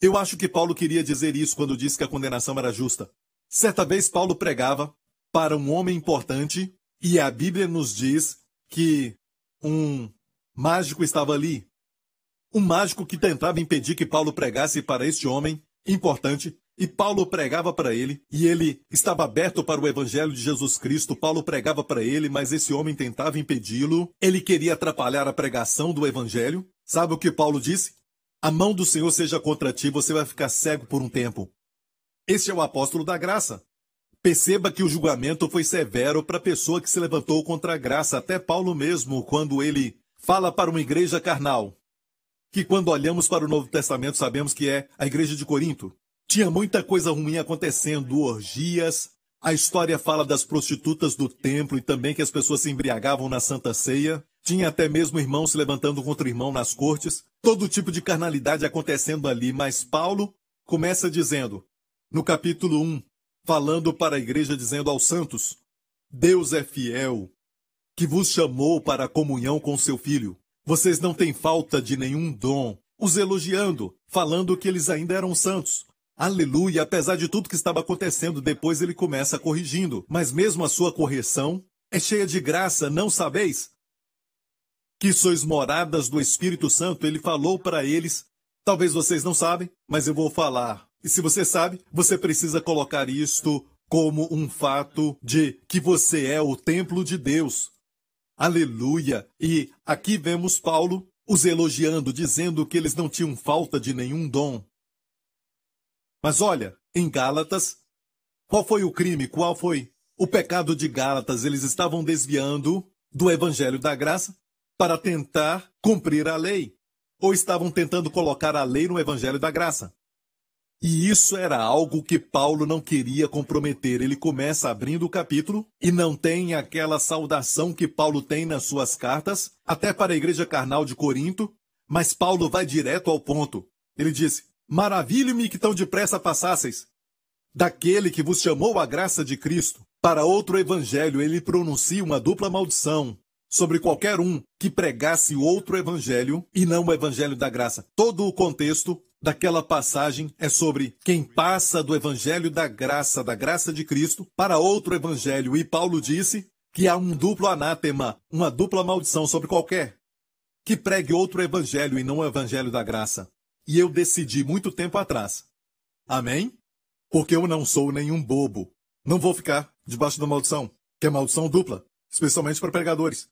Eu acho que Paulo queria dizer isso quando disse que a condenação era justa. Certa vez Paulo pregava para um homem importante e a Bíblia nos diz que um mágico estava ali. Um mágico que tentava impedir que Paulo pregasse para este homem importante e Paulo pregava para ele, e ele estava aberto para o evangelho de Jesus Cristo. Paulo pregava para ele, mas esse homem tentava impedi-lo. Ele queria atrapalhar a pregação do evangelho. Sabe o que Paulo disse? A mão do Senhor seja contra ti, você vai ficar cego por um tempo. Este é o apóstolo da graça. Perceba que o julgamento foi severo para a pessoa que se levantou contra a graça, até Paulo mesmo, quando ele fala para uma igreja carnal, que quando olhamos para o Novo Testamento sabemos que é a igreja de Corinto. Tinha muita coisa ruim acontecendo, orgias. A história fala das prostitutas do templo e também que as pessoas se embriagavam na Santa Ceia. Tinha até mesmo irmão se levantando contra irmão nas cortes. Todo tipo de carnalidade acontecendo ali, mas Paulo começa dizendo, no capítulo 1, falando para a igreja, dizendo aos santos: Deus é fiel, que vos chamou para a comunhão com seu filho. Vocês não têm falta de nenhum dom, os elogiando, falando que eles ainda eram santos. Aleluia, apesar de tudo que estava acontecendo, depois ele começa corrigindo. Mas mesmo a sua correção é cheia de graça, não sabeis? Que sois moradas do Espírito Santo, ele falou para eles. Talvez vocês não sabem, mas eu vou falar. E se você sabe, você precisa colocar isto como um fato de que você é o templo de Deus. Aleluia! E aqui vemos Paulo os elogiando, dizendo que eles não tinham falta de nenhum dom. Mas olha, em Gálatas, qual foi o crime? Qual foi o pecado de Gálatas? Eles estavam desviando do evangelho da graça para tentar cumprir a lei, ou estavam tentando colocar a lei no evangelho da graça. E isso era algo que Paulo não queria comprometer. Ele começa abrindo o capítulo e não tem aquela saudação que Paulo tem nas suas cartas, até para a igreja carnal de Corinto, mas Paulo vai direto ao ponto. Ele diz: Maravilhe-me que tão depressa passasseis. Daquele que vos chamou a graça de Cristo, para outro evangelho ele pronuncia uma dupla maldição sobre qualquer um que pregasse outro evangelho e não o evangelho da graça. Todo o contexto daquela passagem é sobre quem passa do evangelho da graça, da graça de Cristo, para outro evangelho. E Paulo disse que há um duplo anátema, uma dupla maldição sobre qualquer que pregue outro evangelho e não o evangelho da graça e eu decidi muito tempo atrás. Amém? Porque eu não sou nenhum bobo. Não vou ficar debaixo da maldição, que é maldição dupla, especialmente para pregadores.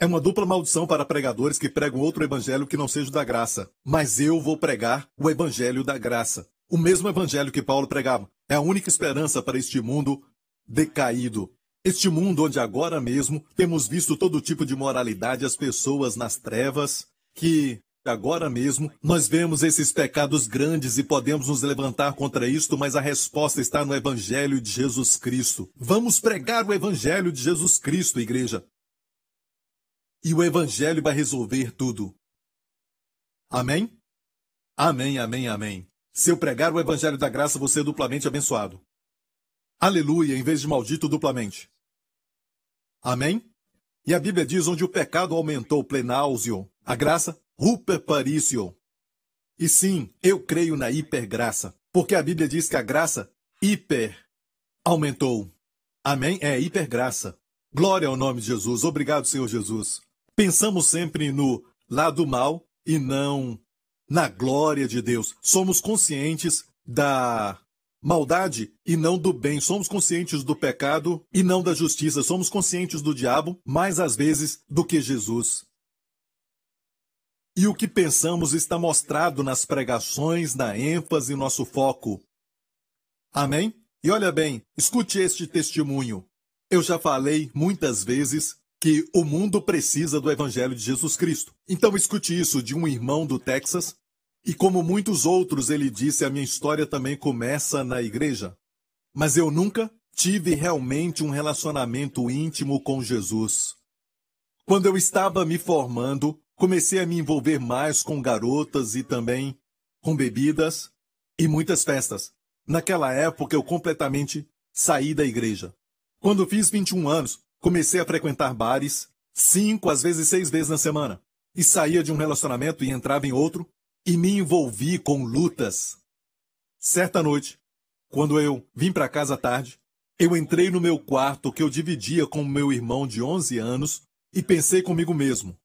É uma dupla maldição para pregadores que pregam outro evangelho que não seja da graça. Mas eu vou pregar o evangelho da graça. O mesmo evangelho que Paulo pregava. É a única esperança para este mundo decaído. Este mundo onde agora mesmo temos visto todo tipo de moralidade, as pessoas nas trevas, que Agora mesmo, nós vemos esses pecados grandes e podemos nos levantar contra isto, mas a resposta está no Evangelho de Jesus Cristo. Vamos pregar o Evangelho de Jesus Cristo, igreja. E o Evangelho vai resolver tudo. Amém? Amém, amém, amém. Se eu pregar o Evangelho da graça, você é duplamente abençoado. Aleluia, em vez de maldito duplamente. Amém? E a Bíblia diz onde o pecado aumentou plenáusio, a graça Ruper Parício. E sim, eu creio na hipergraça, porque a Bíblia diz que a graça hiper aumentou. Amém? É hipergraça. Glória ao nome de Jesus. Obrigado, Senhor Jesus. Pensamos sempre no lado mal e não na glória de Deus. Somos conscientes da maldade e não do bem. Somos conscientes do pecado e não da justiça. Somos conscientes do diabo mais às vezes do que Jesus. E o que pensamos está mostrado nas pregações, na ênfase e nosso foco. Amém? E olha bem, escute este testemunho. Eu já falei muitas vezes que o mundo precisa do Evangelho de Jesus Cristo. Então escute isso de um irmão do Texas. E como muitos outros, ele disse: a minha história também começa na igreja. Mas eu nunca tive realmente um relacionamento íntimo com Jesus. Quando eu estava me formando, comecei a me envolver mais com garotas e também com bebidas. e muitas festas. Naquela época eu completamente saí da igreja. Quando fiz 21 anos, comecei a frequentar bares cinco, às vezes seis vezes na semana. E saía de um relacionamento e entrava em outro, e me envolvi com lutas. Certa noite, quando eu vim para casa tarde, eu entrei no meu quarto que eu dividia com meu irmão de 11 anos e pensei comigo mesmo: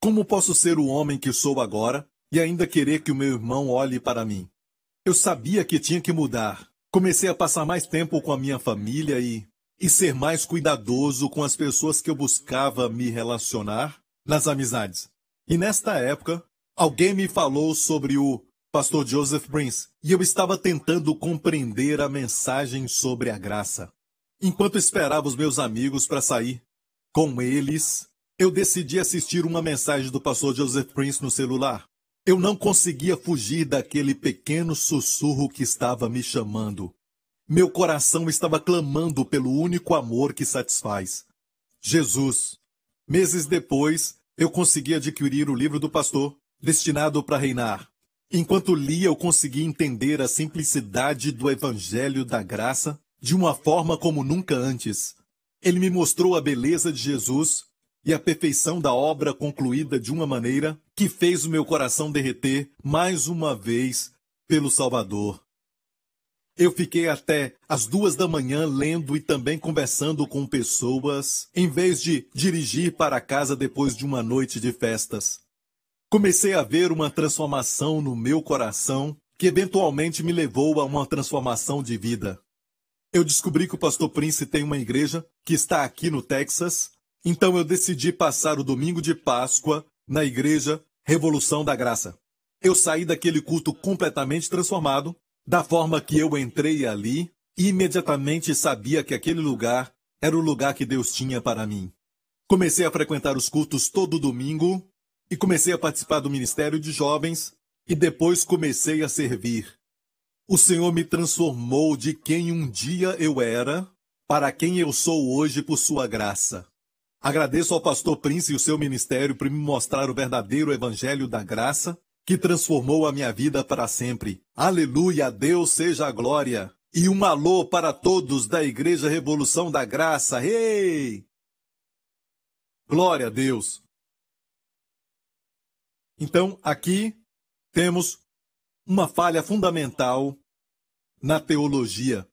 como posso ser o homem que sou agora e ainda querer que o meu irmão olhe para mim? Eu sabia que tinha que mudar. Comecei a passar mais tempo com a minha família e, e ser mais cuidadoso com as pessoas que eu buscava me relacionar nas amizades. E nesta época, alguém me falou sobre o pastor Joseph Prince e eu estava tentando compreender a mensagem sobre a graça. Enquanto esperava os meus amigos para sair com eles, eu decidi assistir uma mensagem do pastor Joseph Prince no celular. Eu não conseguia fugir daquele pequeno sussurro que estava me chamando. Meu coração estava clamando pelo único amor que satisfaz. Jesus. Meses depois, eu consegui adquirir o livro do pastor, destinado para reinar. Enquanto lia, eu consegui entender a simplicidade do Evangelho da Graça de uma forma como nunca antes. Ele me mostrou a beleza de Jesus e a perfeição da obra concluída de uma maneira que fez o meu coração derreter mais uma vez pelo Salvador. Eu fiquei até as duas da manhã lendo e também conversando com pessoas, em vez de dirigir para casa depois de uma noite de festas. Comecei a ver uma transformação no meu coração que eventualmente me levou a uma transformação de vida. Eu descobri que o pastor Prince tem uma igreja que está aqui no Texas, então eu decidi passar o domingo de Páscoa na igreja Revolução da Graça. Eu saí daquele culto completamente transformado, da forma que eu entrei ali, e imediatamente sabia que aquele lugar era o lugar que Deus tinha para mim. Comecei a frequentar os cultos todo domingo e comecei a participar do ministério de jovens e depois comecei a servir. O Senhor me transformou de quem um dia eu era para quem eu sou hoje por sua graça. Agradeço ao pastor Prince e o seu ministério por me mostrar o verdadeiro evangelho da graça que transformou a minha vida para sempre. Aleluia, a Deus seja a glória. E um alô para todos da Igreja Revolução da Graça. Ei! Glória a Deus. Então, aqui temos uma falha fundamental na teologia.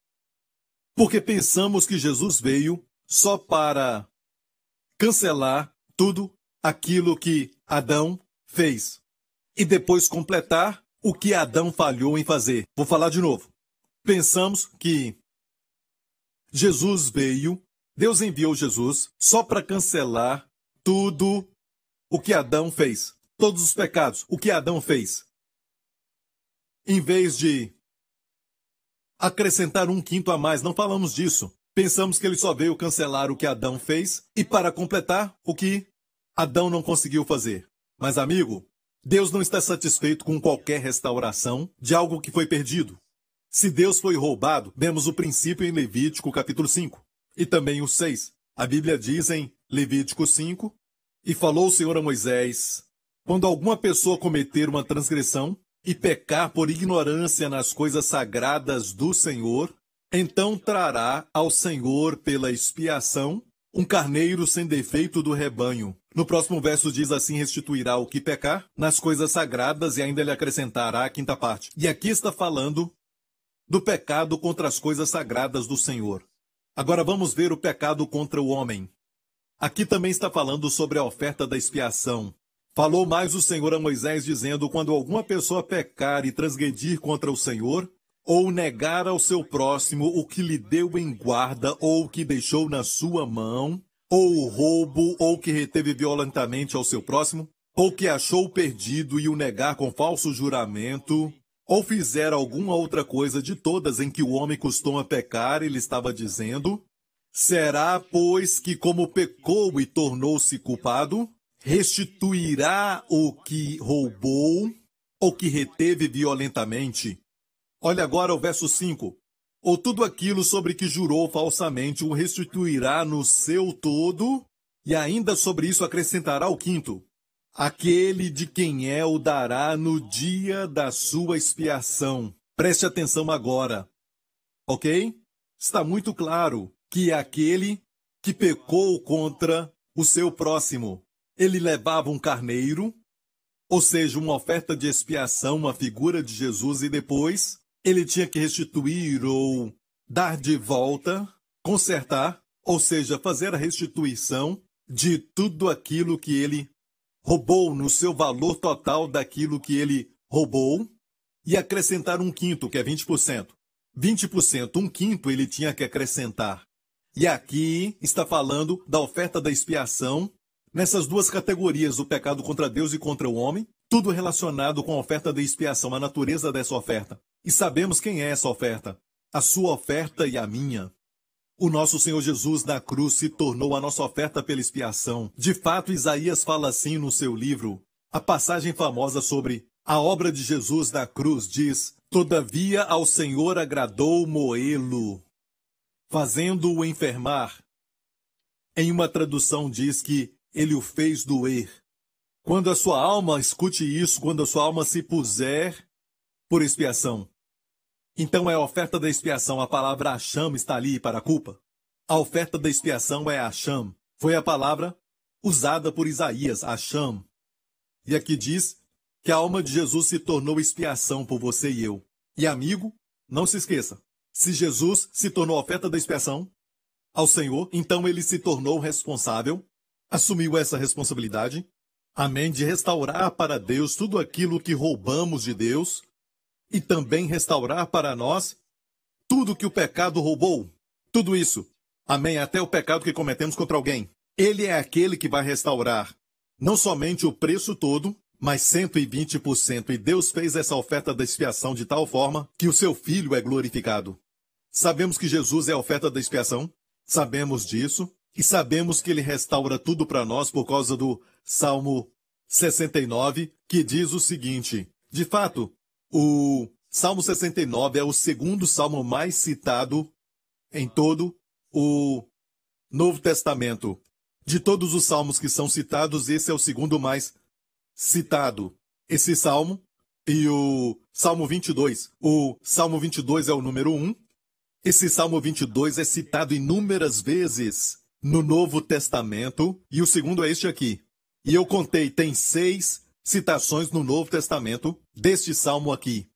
Porque pensamos que Jesus veio só para cancelar tudo aquilo que Adão fez e depois completar o que Adão falhou em fazer. Vou falar de novo. Pensamos que Jesus veio, Deus enviou Jesus só para cancelar tudo o que Adão fez, todos os pecados, o que Adão fez. Em vez de acrescentar um quinto a mais, não falamos disso. Pensamos que ele só veio cancelar o que Adão fez e para completar o que Adão não conseguiu fazer. Mas, amigo, Deus não está satisfeito com qualquer restauração de algo que foi perdido. Se Deus foi roubado, vemos o princípio em Levítico capítulo 5 e também o 6. A Bíblia diz em Levítico 5: E falou o Senhor a Moisés: Quando alguma pessoa cometer uma transgressão e pecar por ignorância nas coisas sagradas do Senhor, então trará ao Senhor pela expiação um carneiro sem defeito do rebanho. No próximo verso diz assim: restituirá o que pecar nas coisas sagradas e ainda lhe acrescentará a quinta parte. E aqui está falando do pecado contra as coisas sagradas do Senhor. Agora vamos ver o pecado contra o homem. Aqui também está falando sobre a oferta da expiação. Falou mais o Senhor a Moisés, dizendo: Quando alguma pessoa pecar e transgredir contra o Senhor, ou negar ao seu próximo o que lhe deu em guarda ou o que deixou na sua mão, ou roubo ou que reteve violentamente ao seu próximo, ou que achou perdido e o negar com falso juramento, ou fizer alguma outra coisa de todas em que o homem costuma pecar, ele estava dizendo, será, pois, que como pecou e tornou-se culpado, restituirá o que roubou ou que reteve violentamente, Olha agora o verso 5. Ou tudo aquilo sobre que jurou falsamente o restituirá no seu todo, e ainda sobre isso acrescentará o quinto. Aquele de quem é o dará no dia da sua expiação. Preste atenção agora. Ok? Está muito claro que é aquele que pecou contra o seu próximo. Ele levava um carneiro, ou seja, uma oferta de expiação, uma figura de Jesus, e depois ele tinha que restituir ou dar de volta, consertar, ou seja, fazer a restituição de tudo aquilo que ele roubou no seu valor total daquilo que ele roubou e acrescentar um quinto, que é 20%. 20%, um quinto ele tinha que acrescentar. E aqui está falando da oferta da expiação nessas duas categorias, o pecado contra Deus e contra o homem, tudo relacionado com a oferta da expiação, a natureza dessa oferta. E sabemos quem é essa oferta: a sua oferta e a minha. O nosso Senhor Jesus na cruz se tornou a nossa oferta pela expiação. De fato, Isaías fala assim no seu livro. A passagem famosa sobre a obra de Jesus na cruz diz: Todavia ao Senhor agradou moê-lo, fazendo-o enfermar. Em uma tradução diz que ele o fez doer. Quando a sua alma escute isso, quando a sua alma se puser por expiação, então é a oferta da expiação. A palavra Acham está ali para a culpa. A oferta da expiação é Acham. Foi a palavra usada por Isaías, Acham. E aqui diz que a alma de Jesus se tornou expiação por você e eu. E amigo, não se esqueça, se Jesus se tornou oferta da expiação ao Senhor, então ele se tornou responsável, assumiu essa responsabilidade, amém, de restaurar para Deus tudo aquilo que roubamos de Deus, e também restaurar para nós tudo que o pecado roubou. Tudo isso. Amém. Até o pecado que cometemos contra alguém. Ele é aquele que vai restaurar não somente o preço todo, mas 120%. E Deus fez essa oferta da expiação de tal forma que o seu filho é glorificado. Sabemos que Jesus é a oferta da expiação. Sabemos disso. E sabemos que ele restaura tudo para nós por causa do Salmo 69, que diz o seguinte: De fato, o Salmo 69 é o segundo salmo mais citado em todo o Novo Testamento. De todos os salmos que são citados, esse é o segundo mais citado. Esse salmo e o Salmo 22. O Salmo 22 é o número 1. Esse Salmo 22 é citado inúmeras vezes no Novo Testamento e o segundo é este aqui. E eu contei, tem seis citações no Novo Testamento deste salmo aqui.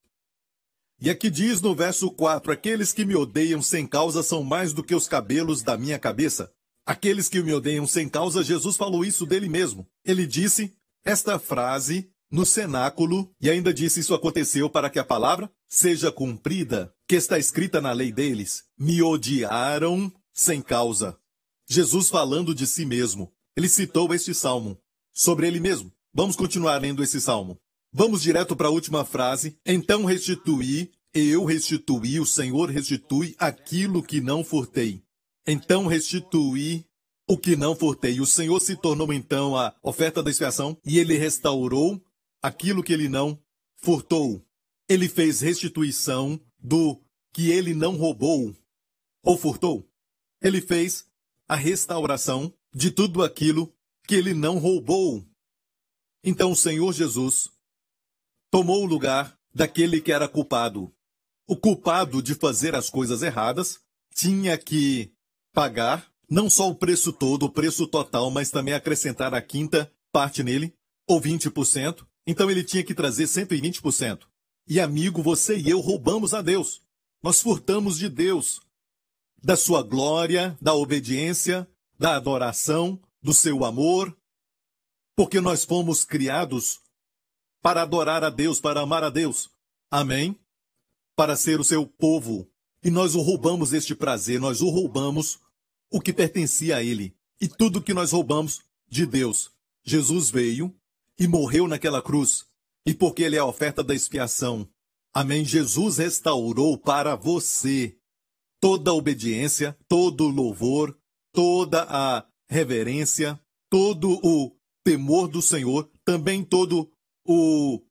E aqui diz no verso 4: Aqueles que me odeiam sem causa são mais do que os cabelos da minha cabeça. Aqueles que me odeiam sem causa, Jesus falou isso dele mesmo. Ele disse esta frase no cenáculo e ainda disse isso aconteceu para que a palavra seja cumprida, que está escrita na lei deles. Me odiaram sem causa. Jesus falando de si mesmo. Ele citou este salmo sobre ele mesmo. Vamos continuar lendo esse salmo. Vamos direto para a última frase. Então restituí, eu restituí, o Senhor restitui aquilo que não furtei. Então restituí o que não furtei. O Senhor se tornou então a oferta da expiação e ele restaurou aquilo que ele não furtou. Ele fez restituição do que ele não roubou ou furtou. Ele fez a restauração de tudo aquilo que ele não roubou. Então o Senhor Jesus tomou o lugar daquele que era culpado. O culpado de fazer as coisas erradas tinha que pagar não só o preço todo, o preço total, mas também acrescentar a quinta parte nele, ou 20%. Então ele tinha que trazer 120%. E amigo, você e eu roubamos a Deus. Nós furtamos de Deus, da sua glória, da obediência, da adoração, do seu amor, porque nós fomos criados para adorar a Deus, para amar a Deus. Amém? Para ser o seu povo. E nós o roubamos este prazer, nós o roubamos o que pertencia a ele. E tudo que nós roubamos de Deus. Jesus veio e morreu naquela cruz. E porque ele é a oferta da expiação. Amém? Jesus restaurou para você toda a obediência, todo o louvor, toda a reverência, todo o temor do Senhor, também todo o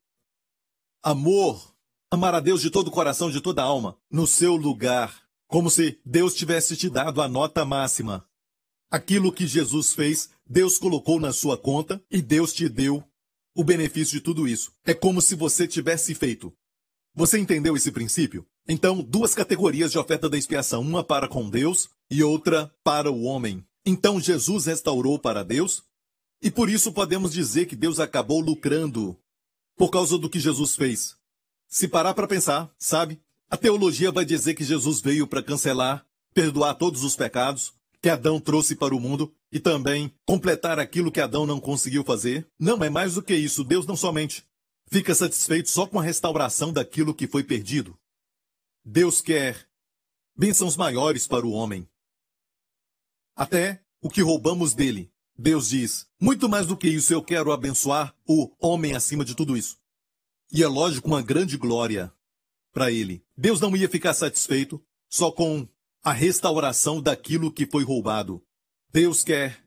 amor, amar a Deus de todo o coração, de toda a alma, no seu lugar, como se Deus tivesse te dado a nota máxima. Aquilo que Jesus fez, Deus colocou na sua conta e Deus te deu o benefício de tudo isso. É como se você tivesse feito Você entendeu esse princípio? Então, duas categorias de oferta da expiação, uma para com Deus e outra para o homem. Então, Jesus restaurou para Deus, e por isso podemos dizer que Deus acabou lucrando por causa do que Jesus fez. Se parar para pensar, sabe? A teologia vai dizer que Jesus veio para cancelar, perdoar todos os pecados que Adão trouxe para o mundo e também completar aquilo que Adão não conseguiu fazer. Não é mais do que isso. Deus não somente fica satisfeito só com a restauração daquilo que foi perdido. Deus quer bênçãos maiores para o homem. Até o que roubamos dele. Deus diz: muito mais do que isso, eu quero abençoar o homem acima de tudo isso. E é lógico, uma grande glória para ele. Deus não ia ficar satisfeito só com a restauração daquilo que foi roubado. Deus quer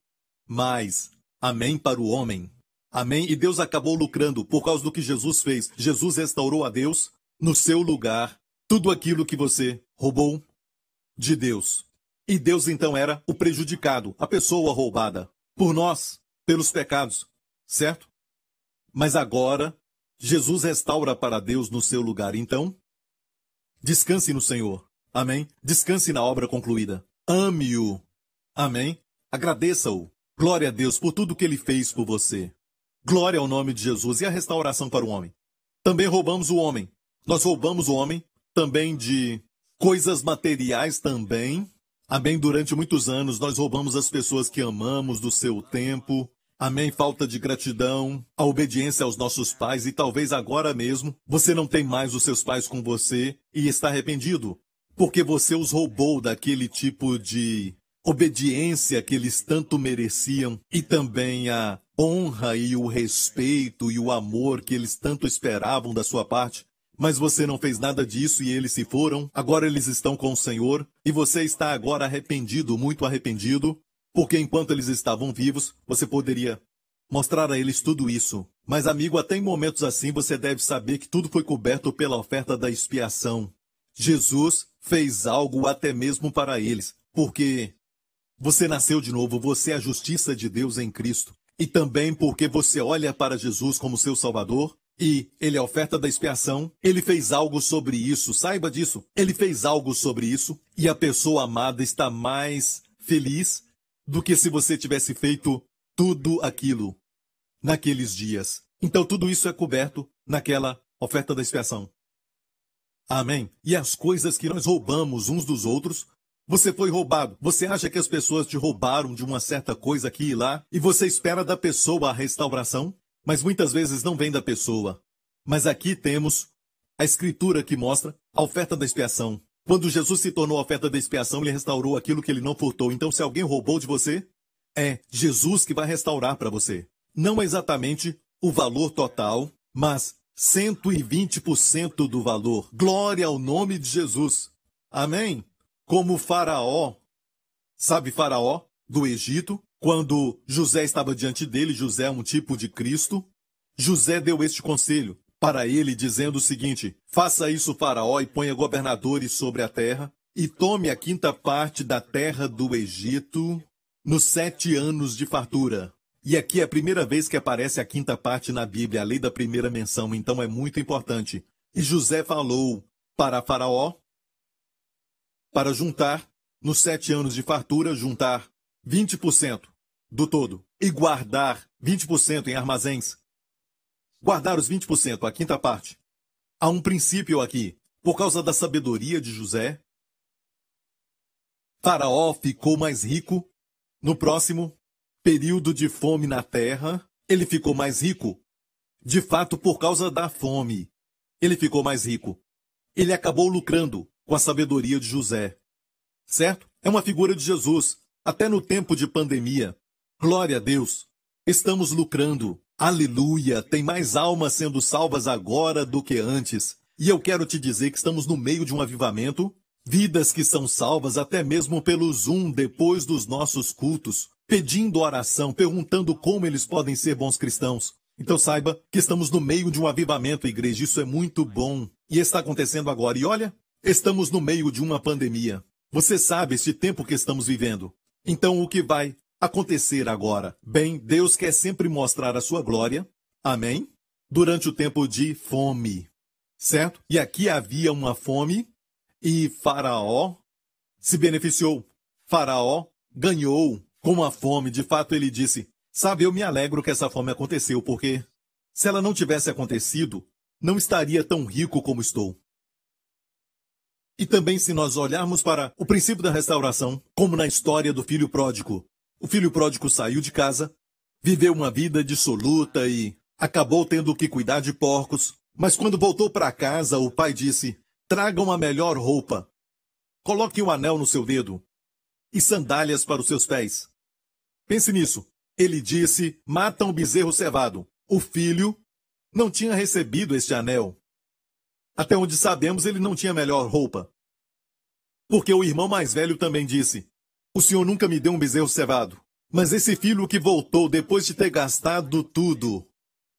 mais. Amém para o homem. Amém. E Deus acabou lucrando por causa do que Jesus fez. Jesus restaurou a Deus no seu lugar tudo aquilo que você roubou de Deus. E Deus então era o prejudicado, a pessoa roubada, por nós, pelos pecados, certo? Mas agora, Jesus restaura para Deus no seu lugar. Então, descanse no Senhor. Amém? Descanse na obra concluída. Ame-o. Amém? Agradeça-o. Glória a Deus por tudo que ele fez por você. Glória ao nome de Jesus e a restauração para o homem. Também roubamos o homem. Nós roubamos o homem também de coisas materiais também. Amém. Durante muitos anos nós roubamos as pessoas que amamos do seu tempo. Amém. Falta de gratidão, a obediência aos nossos pais e talvez agora mesmo você não tem mais os seus pais com você e está arrependido porque você os roubou daquele tipo de obediência que eles tanto mereciam e também a honra e o respeito e o amor que eles tanto esperavam da sua parte. Mas você não fez nada disso e eles se foram. Agora eles estão com o Senhor e você está agora arrependido, muito arrependido, porque enquanto eles estavam vivos, você poderia mostrar a eles tudo isso. Mas, amigo, até em momentos assim você deve saber que tudo foi coberto pela oferta da expiação. Jesus fez algo até mesmo para eles, porque você nasceu de novo, você é a justiça de Deus em Cristo. E também porque você olha para Jesus como seu Salvador e ele é oferta da expiação, ele fez algo sobre isso, saiba disso. Ele fez algo sobre isso e a pessoa amada está mais feliz do que se você tivesse feito tudo aquilo naqueles dias. Então tudo isso é coberto naquela oferta da expiação. Amém. E as coisas que nós roubamos uns dos outros, você foi roubado. Você acha que as pessoas te roubaram de uma certa coisa aqui e lá e você espera da pessoa a restauração? Mas muitas vezes não vem da pessoa. Mas aqui temos a escritura que mostra a oferta da expiação. Quando Jesus se tornou a oferta da expiação, ele restaurou aquilo que ele não furtou. Então, se alguém roubou de você, é Jesus que vai restaurar para você. Não exatamente o valor total, mas 120% do valor. Glória ao nome de Jesus. Amém? Como Faraó. Sabe Faraó do Egito? Quando José estava diante dele, José é um tipo de Cristo, José deu este conselho para ele, dizendo o seguinte: Faça isso, Faraó, e ponha governadores sobre a terra, e tome a quinta parte da terra do Egito nos sete anos de fartura. E aqui é a primeira vez que aparece a quinta parte na Bíblia, a lei da primeira menção, então é muito importante. E José falou para Faraó para juntar, nos sete anos de fartura, juntar 20% do todo e guardar 20% em armazéns. Guardar os 20%, a quinta parte. Há um princípio aqui. Por causa da sabedoria de José, Faraó ficou mais rico. No próximo período de fome na terra, ele ficou mais rico. De fato, por causa da fome, ele ficou mais rico. Ele acabou lucrando com a sabedoria de José. Certo? É uma figura de Jesus. Até no tempo de pandemia, Glória a Deus! Estamos lucrando. Aleluia! Tem mais almas sendo salvas agora do que antes. E eu quero te dizer que estamos no meio de um avivamento. Vidas que são salvas até mesmo pelo Zoom depois dos nossos cultos, pedindo oração, perguntando como eles podem ser bons cristãos. Então saiba que estamos no meio de um avivamento, igreja. Isso é muito bom. E está acontecendo agora. E olha, estamos no meio de uma pandemia. Você sabe este tempo que estamos vivendo. Então o que vai acontecer agora? Bem, Deus quer sempre mostrar a sua glória. Amém? Durante o tempo de fome. certo? E aqui havia uma fome e Faraó se beneficiou. Faraó ganhou com a fome. De fato, ele disse: Sabe, eu me alegro que essa fome aconteceu, porque se ela não tivesse acontecido, não estaria tão rico como estou. E também, se nós olharmos para o princípio da restauração, como na história do filho pródigo, o filho pródigo saiu de casa, viveu uma vida dissoluta e acabou tendo que cuidar de porcos, mas quando voltou para casa, o pai disse: Traga uma melhor roupa. Coloque um anel no seu dedo e sandálias para os seus pés. Pense nisso. Ele disse: Mata um bezerro cevado. O filho não tinha recebido este anel. Até onde sabemos, ele não tinha melhor roupa. Porque o irmão mais velho também disse: O senhor nunca me deu um bezerro cevado. Mas esse filho que voltou depois de ter gastado tudo,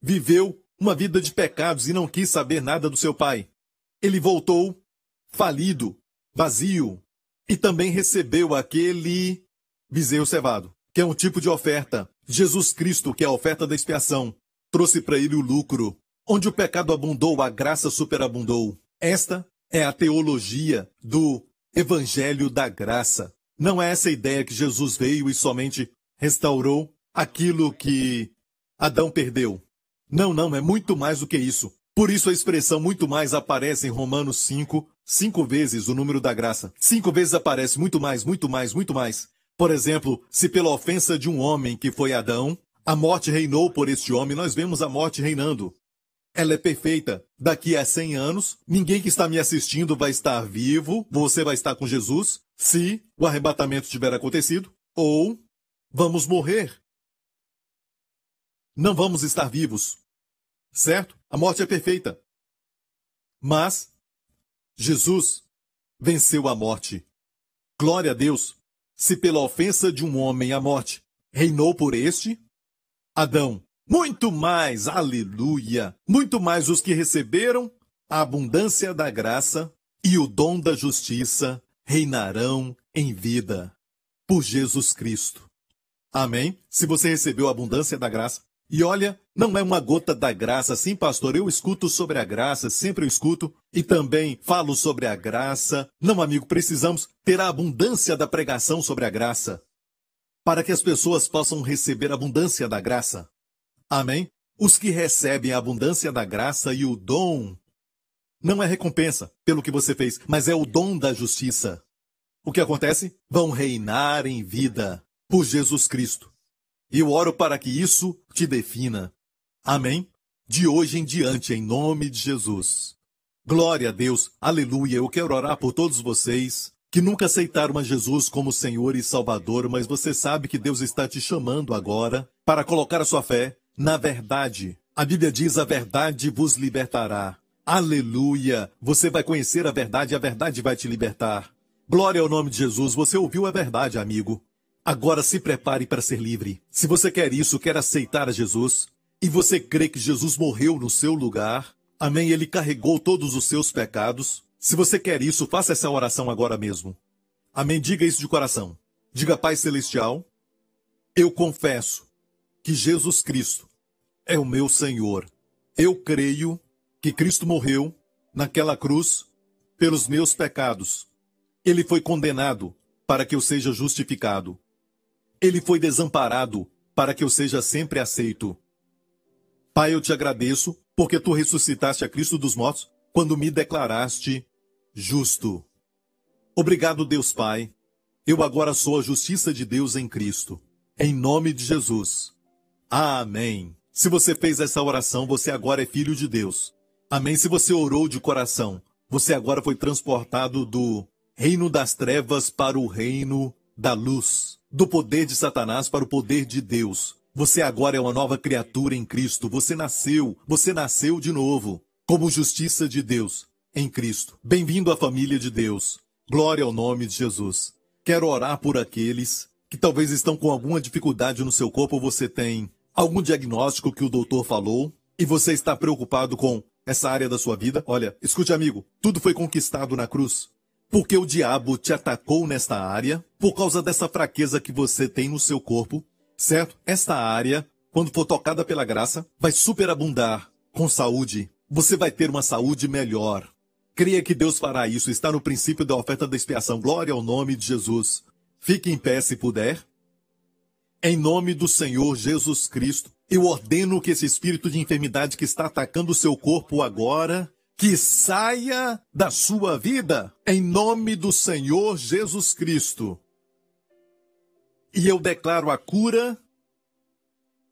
viveu uma vida de pecados e não quis saber nada do seu pai. Ele voltou falido, vazio, e também recebeu aquele bezerro cevado, que é um tipo de oferta. Jesus Cristo, que é a oferta da expiação, trouxe para ele o lucro. Onde o pecado abundou, a graça superabundou. Esta é a teologia do Evangelho da Graça. Não é essa ideia que Jesus veio e somente restaurou aquilo que Adão perdeu. Não, não, é muito mais do que isso. Por isso a expressão muito mais aparece em Romanos 5, cinco vezes o número da graça. Cinco vezes aparece muito mais, muito mais, muito mais. Por exemplo, se pela ofensa de um homem que foi Adão, a morte reinou por este homem, nós vemos a morte reinando. Ela é perfeita. Daqui a 100 anos, ninguém que está me assistindo vai estar vivo, você vai estar com Jesus, se o arrebatamento tiver acontecido, ou vamos morrer. Não vamos estar vivos. Certo? A morte é perfeita. Mas Jesus venceu a morte. Glória a Deus. Se pela ofensa de um homem a morte reinou por este, Adão muito mais, aleluia! Muito mais os que receberam a abundância da graça e o dom da justiça reinarão em vida por Jesus Cristo. Amém? Se você recebeu a abundância da graça, e olha, não é uma gota da graça, sim, pastor. Eu escuto sobre a graça, sempre eu escuto, e também falo sobre a graça. Não, amigo, precisamos ter a abundância da pregação sobre a graça, para que as pessoas possam receber a abundância da graça. Amém? Os que recebem a abundância da graça e o dom não é recompensa pelo que você fez, mas é o dom da justiça. O que acontece? Vão reinar em vida por Jesus Cristo. E eu oro para que isso te defina. Amém? De hoje em diante, em nome de Jesus. Glória a Deus, aleluia. Eu quero orar por todos vocês que nunca aceitaram a Jesus como Senhor e Salvador, mas você sabe que Deus está te chamando agora para colocar a sua fé na verdade. A Bíblia diz: a verdade vos libertará. Aleluia! Você vai conhecer a verdade e a verdade vai te libertar. Glória ao nome de Jesus. Você ouviu a verdade, amigo. Agora se prepare para ser livre. Se você quer isso, quer aceitar a Jesus, e você crê que Jesus morreu no seu lugar, amém? Ele carregou todos os seus pecados. Se você quer isso, faça essa oração agora mesmo. Amém? Diga isso de coração. Diga, Pai Celestial, eu confesso que Jesus Cristo é o meu Senhor. Eu creio que Cristo morreu naquela cruz pelos meus pecados. Ele foi condenado para que eu seja justificado. Ele foi desamparado para que eu seja sempre aceito. Pai, eu te agradeço porque tu ressuscitaste a Cristo dos mortos quando me declaraste justo. Obrigado, Deus Pai. Eu agora sou a justiça de Deus em Cristo. Em nome de Jesus. Amém. Se você fez essa oração, você agora é filho de Deus. Amém. Se você orou de coração, você agora foi transportado do reino das trevas para o reino da luz, do poder de Satanás para o poder de Deus. Você agora é uma nova criatura em Cristo. Você nasceu, você nasceu de novo, como justiça de Deus em Cristo. Bem-vindo à família de Deus. Glória ao nome de Jesus. Quero orar por aqueles que talvez estão com alguma dificuldade no seu corpo, você tem algum diagnóstico que o doutor falou e você está preocupado com essa área da sua vida? Olha, escute, amigo, tudo foi conquistado na cruz. Porque o diabo te atacou nesta área por causa dessa fraqueza que você tem no seu corpo, certo? Esta área, quando for tocada pela graça, vai superabundar com saúde, você vai ter uma saúde melhor. Creia que Deus fará isso. Está no princípio da oferta da expiação. Glória ao nome de Jesus. Fique em pé se puder. Em nome do Senhor Jesus Cristo, eu ordeno que esse espírito de enfermidade que está atacando o seu corpo agora, que saia da sua vida. Em nome do Senhor Jesus Cristo. E eu declaro a cura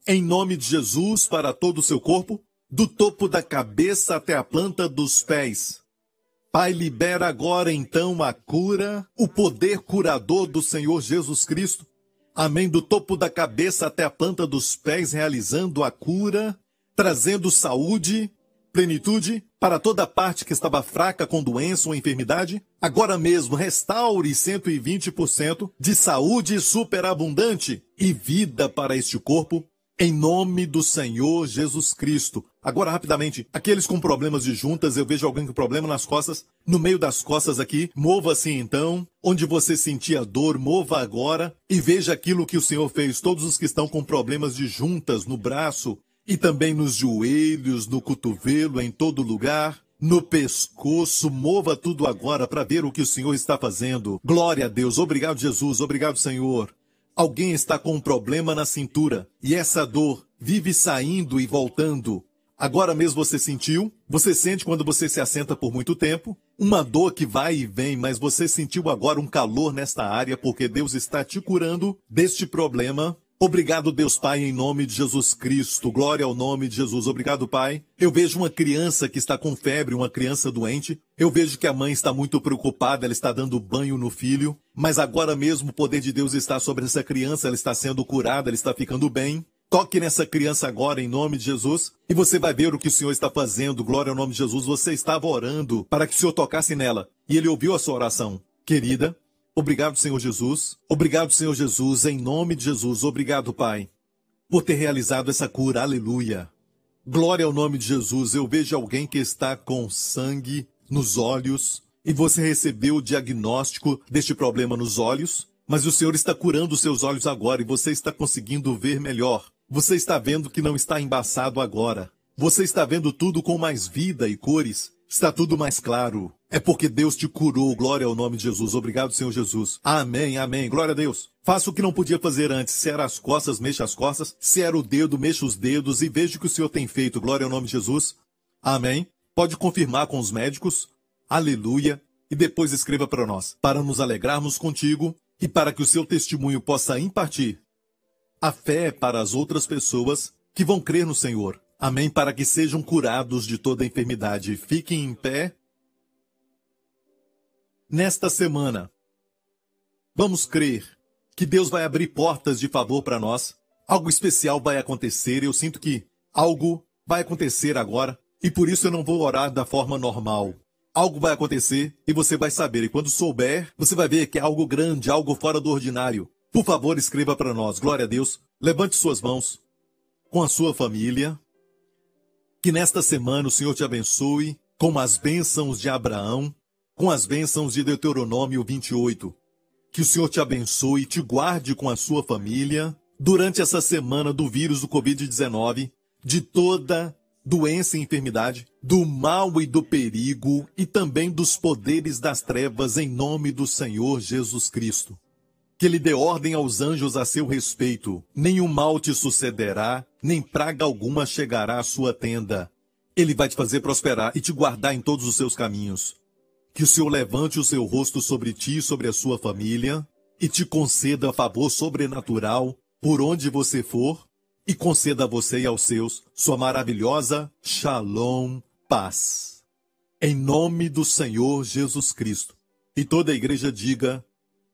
em nome de Jesus para todo o seu corpo, do topo da cabeça até a planta dos pés. Pai, libera agora então a cura, o poder curador do Senhor Jesus Cristo. Amém. Do topo da cabeça até a planta dos pés, realizando a cura, trazendo saúde, plenitude para toda parte que estava fraca com doença ou enfermidade. Agora mesmo, restaure 120% de saúde superabundante e vida para este corpo em nome do Senhor Jesus Cristo. Agora, rapidamente, aqueles com problemas de juntas, eu vejo alguém com problema nas costas, no meio das costas aqui, mova-se então, onde você sentia dor, mova agora e veja aquilo que o Senhor fez. Todos os que estão com problemas de juntas no braço e também nos joelhos, no cotovelo, em todo lugar, no pescoço, mova tudo agora para ver o que o Senhor está fazendo. Glória a Deus, obrigado Jesus, obrigado Senhor. Alguém está com um problema na cintura e essa dor vive saindo e voltando. Agora mesmo você sentiu? Você sente quando você se assenta por muito tempo? Uma dor que vai e vem, mas você sentiu agora um calor nesta área porque Deus está te curando deste problema Obrigado, Deus Pai, em nome de Jesus Cristo. Glória ao nome de Jesus. Obrigado, Pai. Eu vejo uma criança que está com febre, uma criança doente. Eu vejo que a mãe está muito preocupada, ela está dando banho no filho. Mas agora mesmo o poder de Deus está sobre essa criança, ela está sendo curada, ela está ficando bem. Toque nessa criança agora em nome de Jesus e você vai ver o que o Senhor está fazendo. Glória ao nome de Jesus. Você estava orando para que o Senhor tocasse nela e ele ouviu a sua oração. Querida, Obrigado, Senhor Jesus. Obrigado, Senhor Jesus, em nome de Jesus. Obrigado, Pai, por ter realizado essa cura. Aleluia. Glória ao nome de Jesus. Eu vejo alguém que está com sangue nos olhos e você recebeu o diagnóstico deste problema nos olhos, mas o Senhor está curando os seus olhos agora e você está conseguindo ver melhor. Você está vendo que não está embaçado agora. Você está vendo tudo com mais vida e cores. Está tudo mais claro. É porque Deus te curou. Glória ao nome de Jesus. Obrigado, Senhor Jesus. Amém, amém. Glória a Deus. Faça o que não podia fazer antes. Se era as costas, mexa as costas. Se era o dedo, mexa os dedos e veja o que o Senhor tem feito. Glória ao nome de Jesus. Amém. Pode confirmar com os médicos. Aleluia. E depois escreva para nós, para nos alegrarmos contigo e para que o seu testemunho possa impartir a fé para as outras pessoas que vão crer no Senhor. Amém. Para que sejam curados de toda enfermidade. Fiquem em pé. Nesta semana, vamos crer que Deus vai abrir portas de favor para nós. Algo especial vai acontecer. Eu sinto que algo vai acontecer agora. E por isso eu não vou orar da forma normal. Algo vai acontecer e você vai saber. E quando souber, você vai ver que é algo grande, algo fora do ordinário. Por favor, escreva para nós. Glória a Deus. Levante suas mãos com a sua família. Que nesta semana o Senhor te abençoe com as bênçãos de Abraão, com as bênçãos de Deuteronômio 28. Que o Senhor te abençoe e te guarde com a sua família durante essa semana do vírus do Covid-19, de toda doença e enfermidade, do mal e do perigo e também dos poderes das trevas em nome do Senhor Jesus Cristo que lhe dê ordem aos anjos a seu respeito. Nenhum mal te sucederá, nem praga alguma chegará à sua tenda. Ele vai te fazer prosperar e te guardar em todos os seus caminhos. Que o Senhor levante o seu rosto sobre ti e sobre a sua família, e te conceda favor sobrenatural por onde você for, e conceda a você e aos seus sua maravilhosa Shalom paz. Em nome do Senhor Jesus Cristo. E toda a igreja diga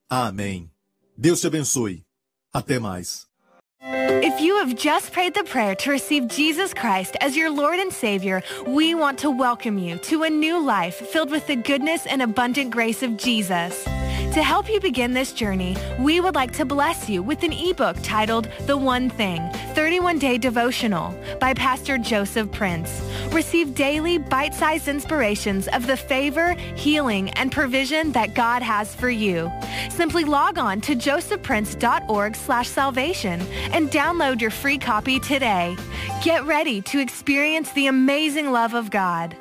Amém. Deus te abençoe. Até mais. If you have just prayed the prayer to receive Jesus Christ as your Lord and Savior, we want to welcome you to a new life filled with the goodness and abundant grace of Jesus. To help you begin this journey, we would like to bless you with an ebook titled The One Thing 31 Day Devotional by Pastor Joseph Prince. Receive daily bite sized inspirations of the favor, healing, and provision that God has for you. Simply log on to josephprince.org slash salvation and download your free copy today. Get ready to experience the amazing love of God.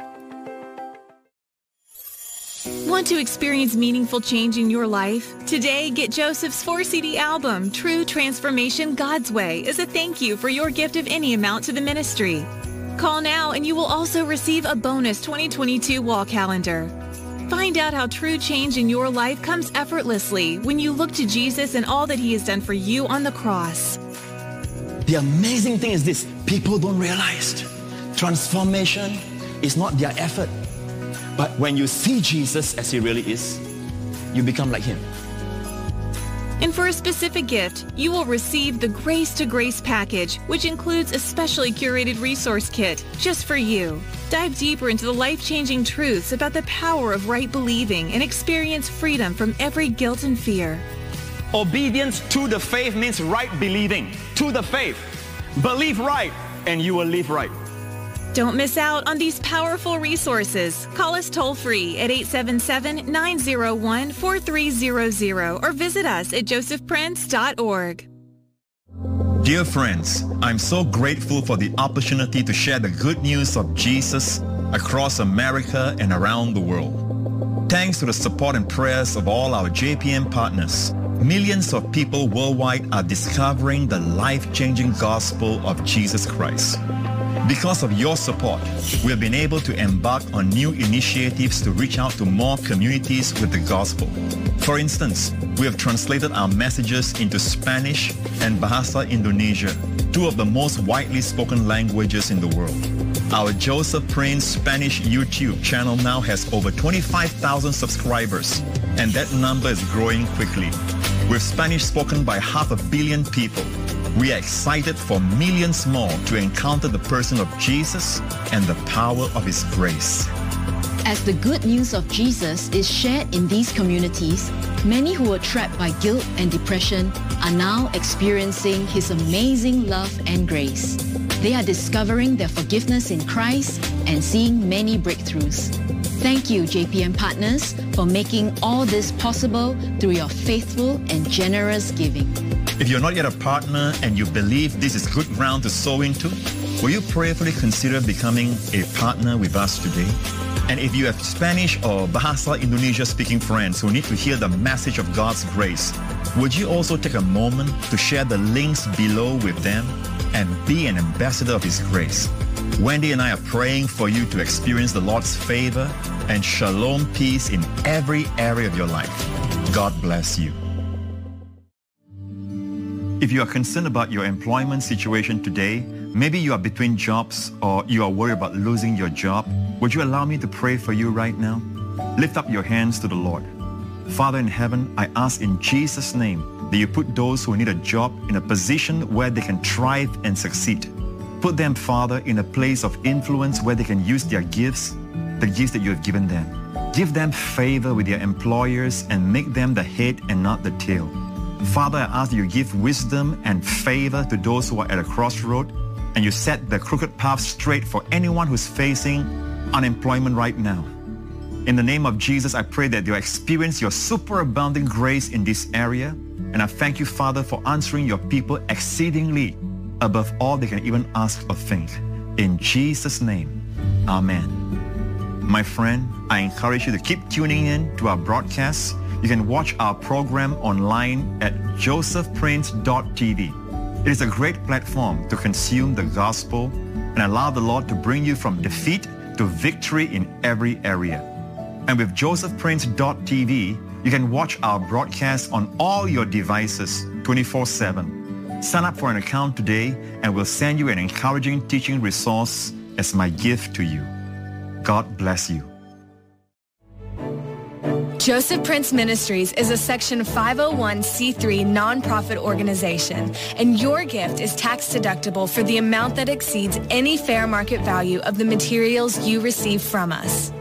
Want to experience meaningful change in your life? Today, get Joseph's 4-CD album, True Transformation God's Way, as a thank you for your gift of any amount to the ministry. Call now and you will also receive a bonus 2022 wall calendar. Find out how true change in your life comes effortlessly when you look to Jesus and all that he has done for you on the cross. The amazing thing is this people don't realize transformation is not their effort. But when you see Jesus as he really is, you become like him. And for a specific gift, you will receive the Grace to Grace package, which includes a specially curated resource kit just for you. Dive deeper into the life-changing truths about the power of right believing and experience freedom from every guilt and fear. Obedience to the faith means right believing. To the faith. Believe right and you will live right. Don't miss out on these powerful resources. Call us toll free at 877-901-4300 or visit us at josephprince.org. Dear friends, I'm so grateful for the opportunity to share the good news of Jesus across America and around the world. Thanks to the support and prayers of all our JPM partners, millions of people worldwide are discovering the life-changing gospel of Jesus Christ. Because of your support, we have been able to embark on new initiatives to reach out to more communities with the gospel. For instance, we have translated our messages into Spanish and Bahasa Indonesia, two of the most widely spoken languages in the world. Our Joseph Prince Spanish YouTube channel now has over 25,000 subscribers, and that number is growing quickly. With Spanish spoken by half a billion people, we are excited for millions more to encounter the person of Jesus and the power of his grace. As the good news of Jesus is shared in these communities, many who were trapped by guilt and depression are now experiencing his amazing love and grace. They are discovering their forgiveness in Christ and seeing many breakthroughs. Thank you, JPM partners, for making all this possible through your faithful and generous giving. If you're not yet a partner and you believe this is good ground to sow into, will you prayerfully consider becoming a partner with us today? And if you have Spanish or Bahasa Indonesia speaking friends who need to hear the message of God's grace, would you also take a moment to share the links below with them and be an ambassador of His grace? Wendy and I are praying for you to experience the Lord's favor and shalom peace in every area of your life. God bless you. If you are concerned about your employment situation today, maybe you are between jobs or you are worried about losing your job, would you allow me to pray for you right now? Lift up your hands to the Lord. Father in heaven, I ask in Jesus' name that you put those who need a job in a position where they can thrive and succeed. Put them, Father, in a place of influence where they can use their gifts, the gifts that you have given them. Give them favor with their employers and make them the head and not the tail. Father, I ask you give wisdom and favor to those who are at a crossroad and you set the crooked path straight for anyone who's facing unemployment right now. In the name of Jesus, I pray that you experience your superabounding grace in this area. And I thank you, Father, for answering your people exceedingly above all they can even ask or think. In Jesus' name, amen. My friend, I encourage you to keep tuning in to our broadcasts. You can watch our program online at josephprince.tv. It is a great platform to consume the gospel and allow the Lord to bring you from defeat to victory in every area. And with josephprince.tv, you can watch our broadcast on all your devices 24-7. Sign up for an account today and we'll send you an encouraging teaching resource as my gift to you. God bless you. Joseph Prince Ministries is a Section 501c3 nonprofit organization, and your gift is tax deductible for the amount that exceeds any fair market value of the materials you receive from us.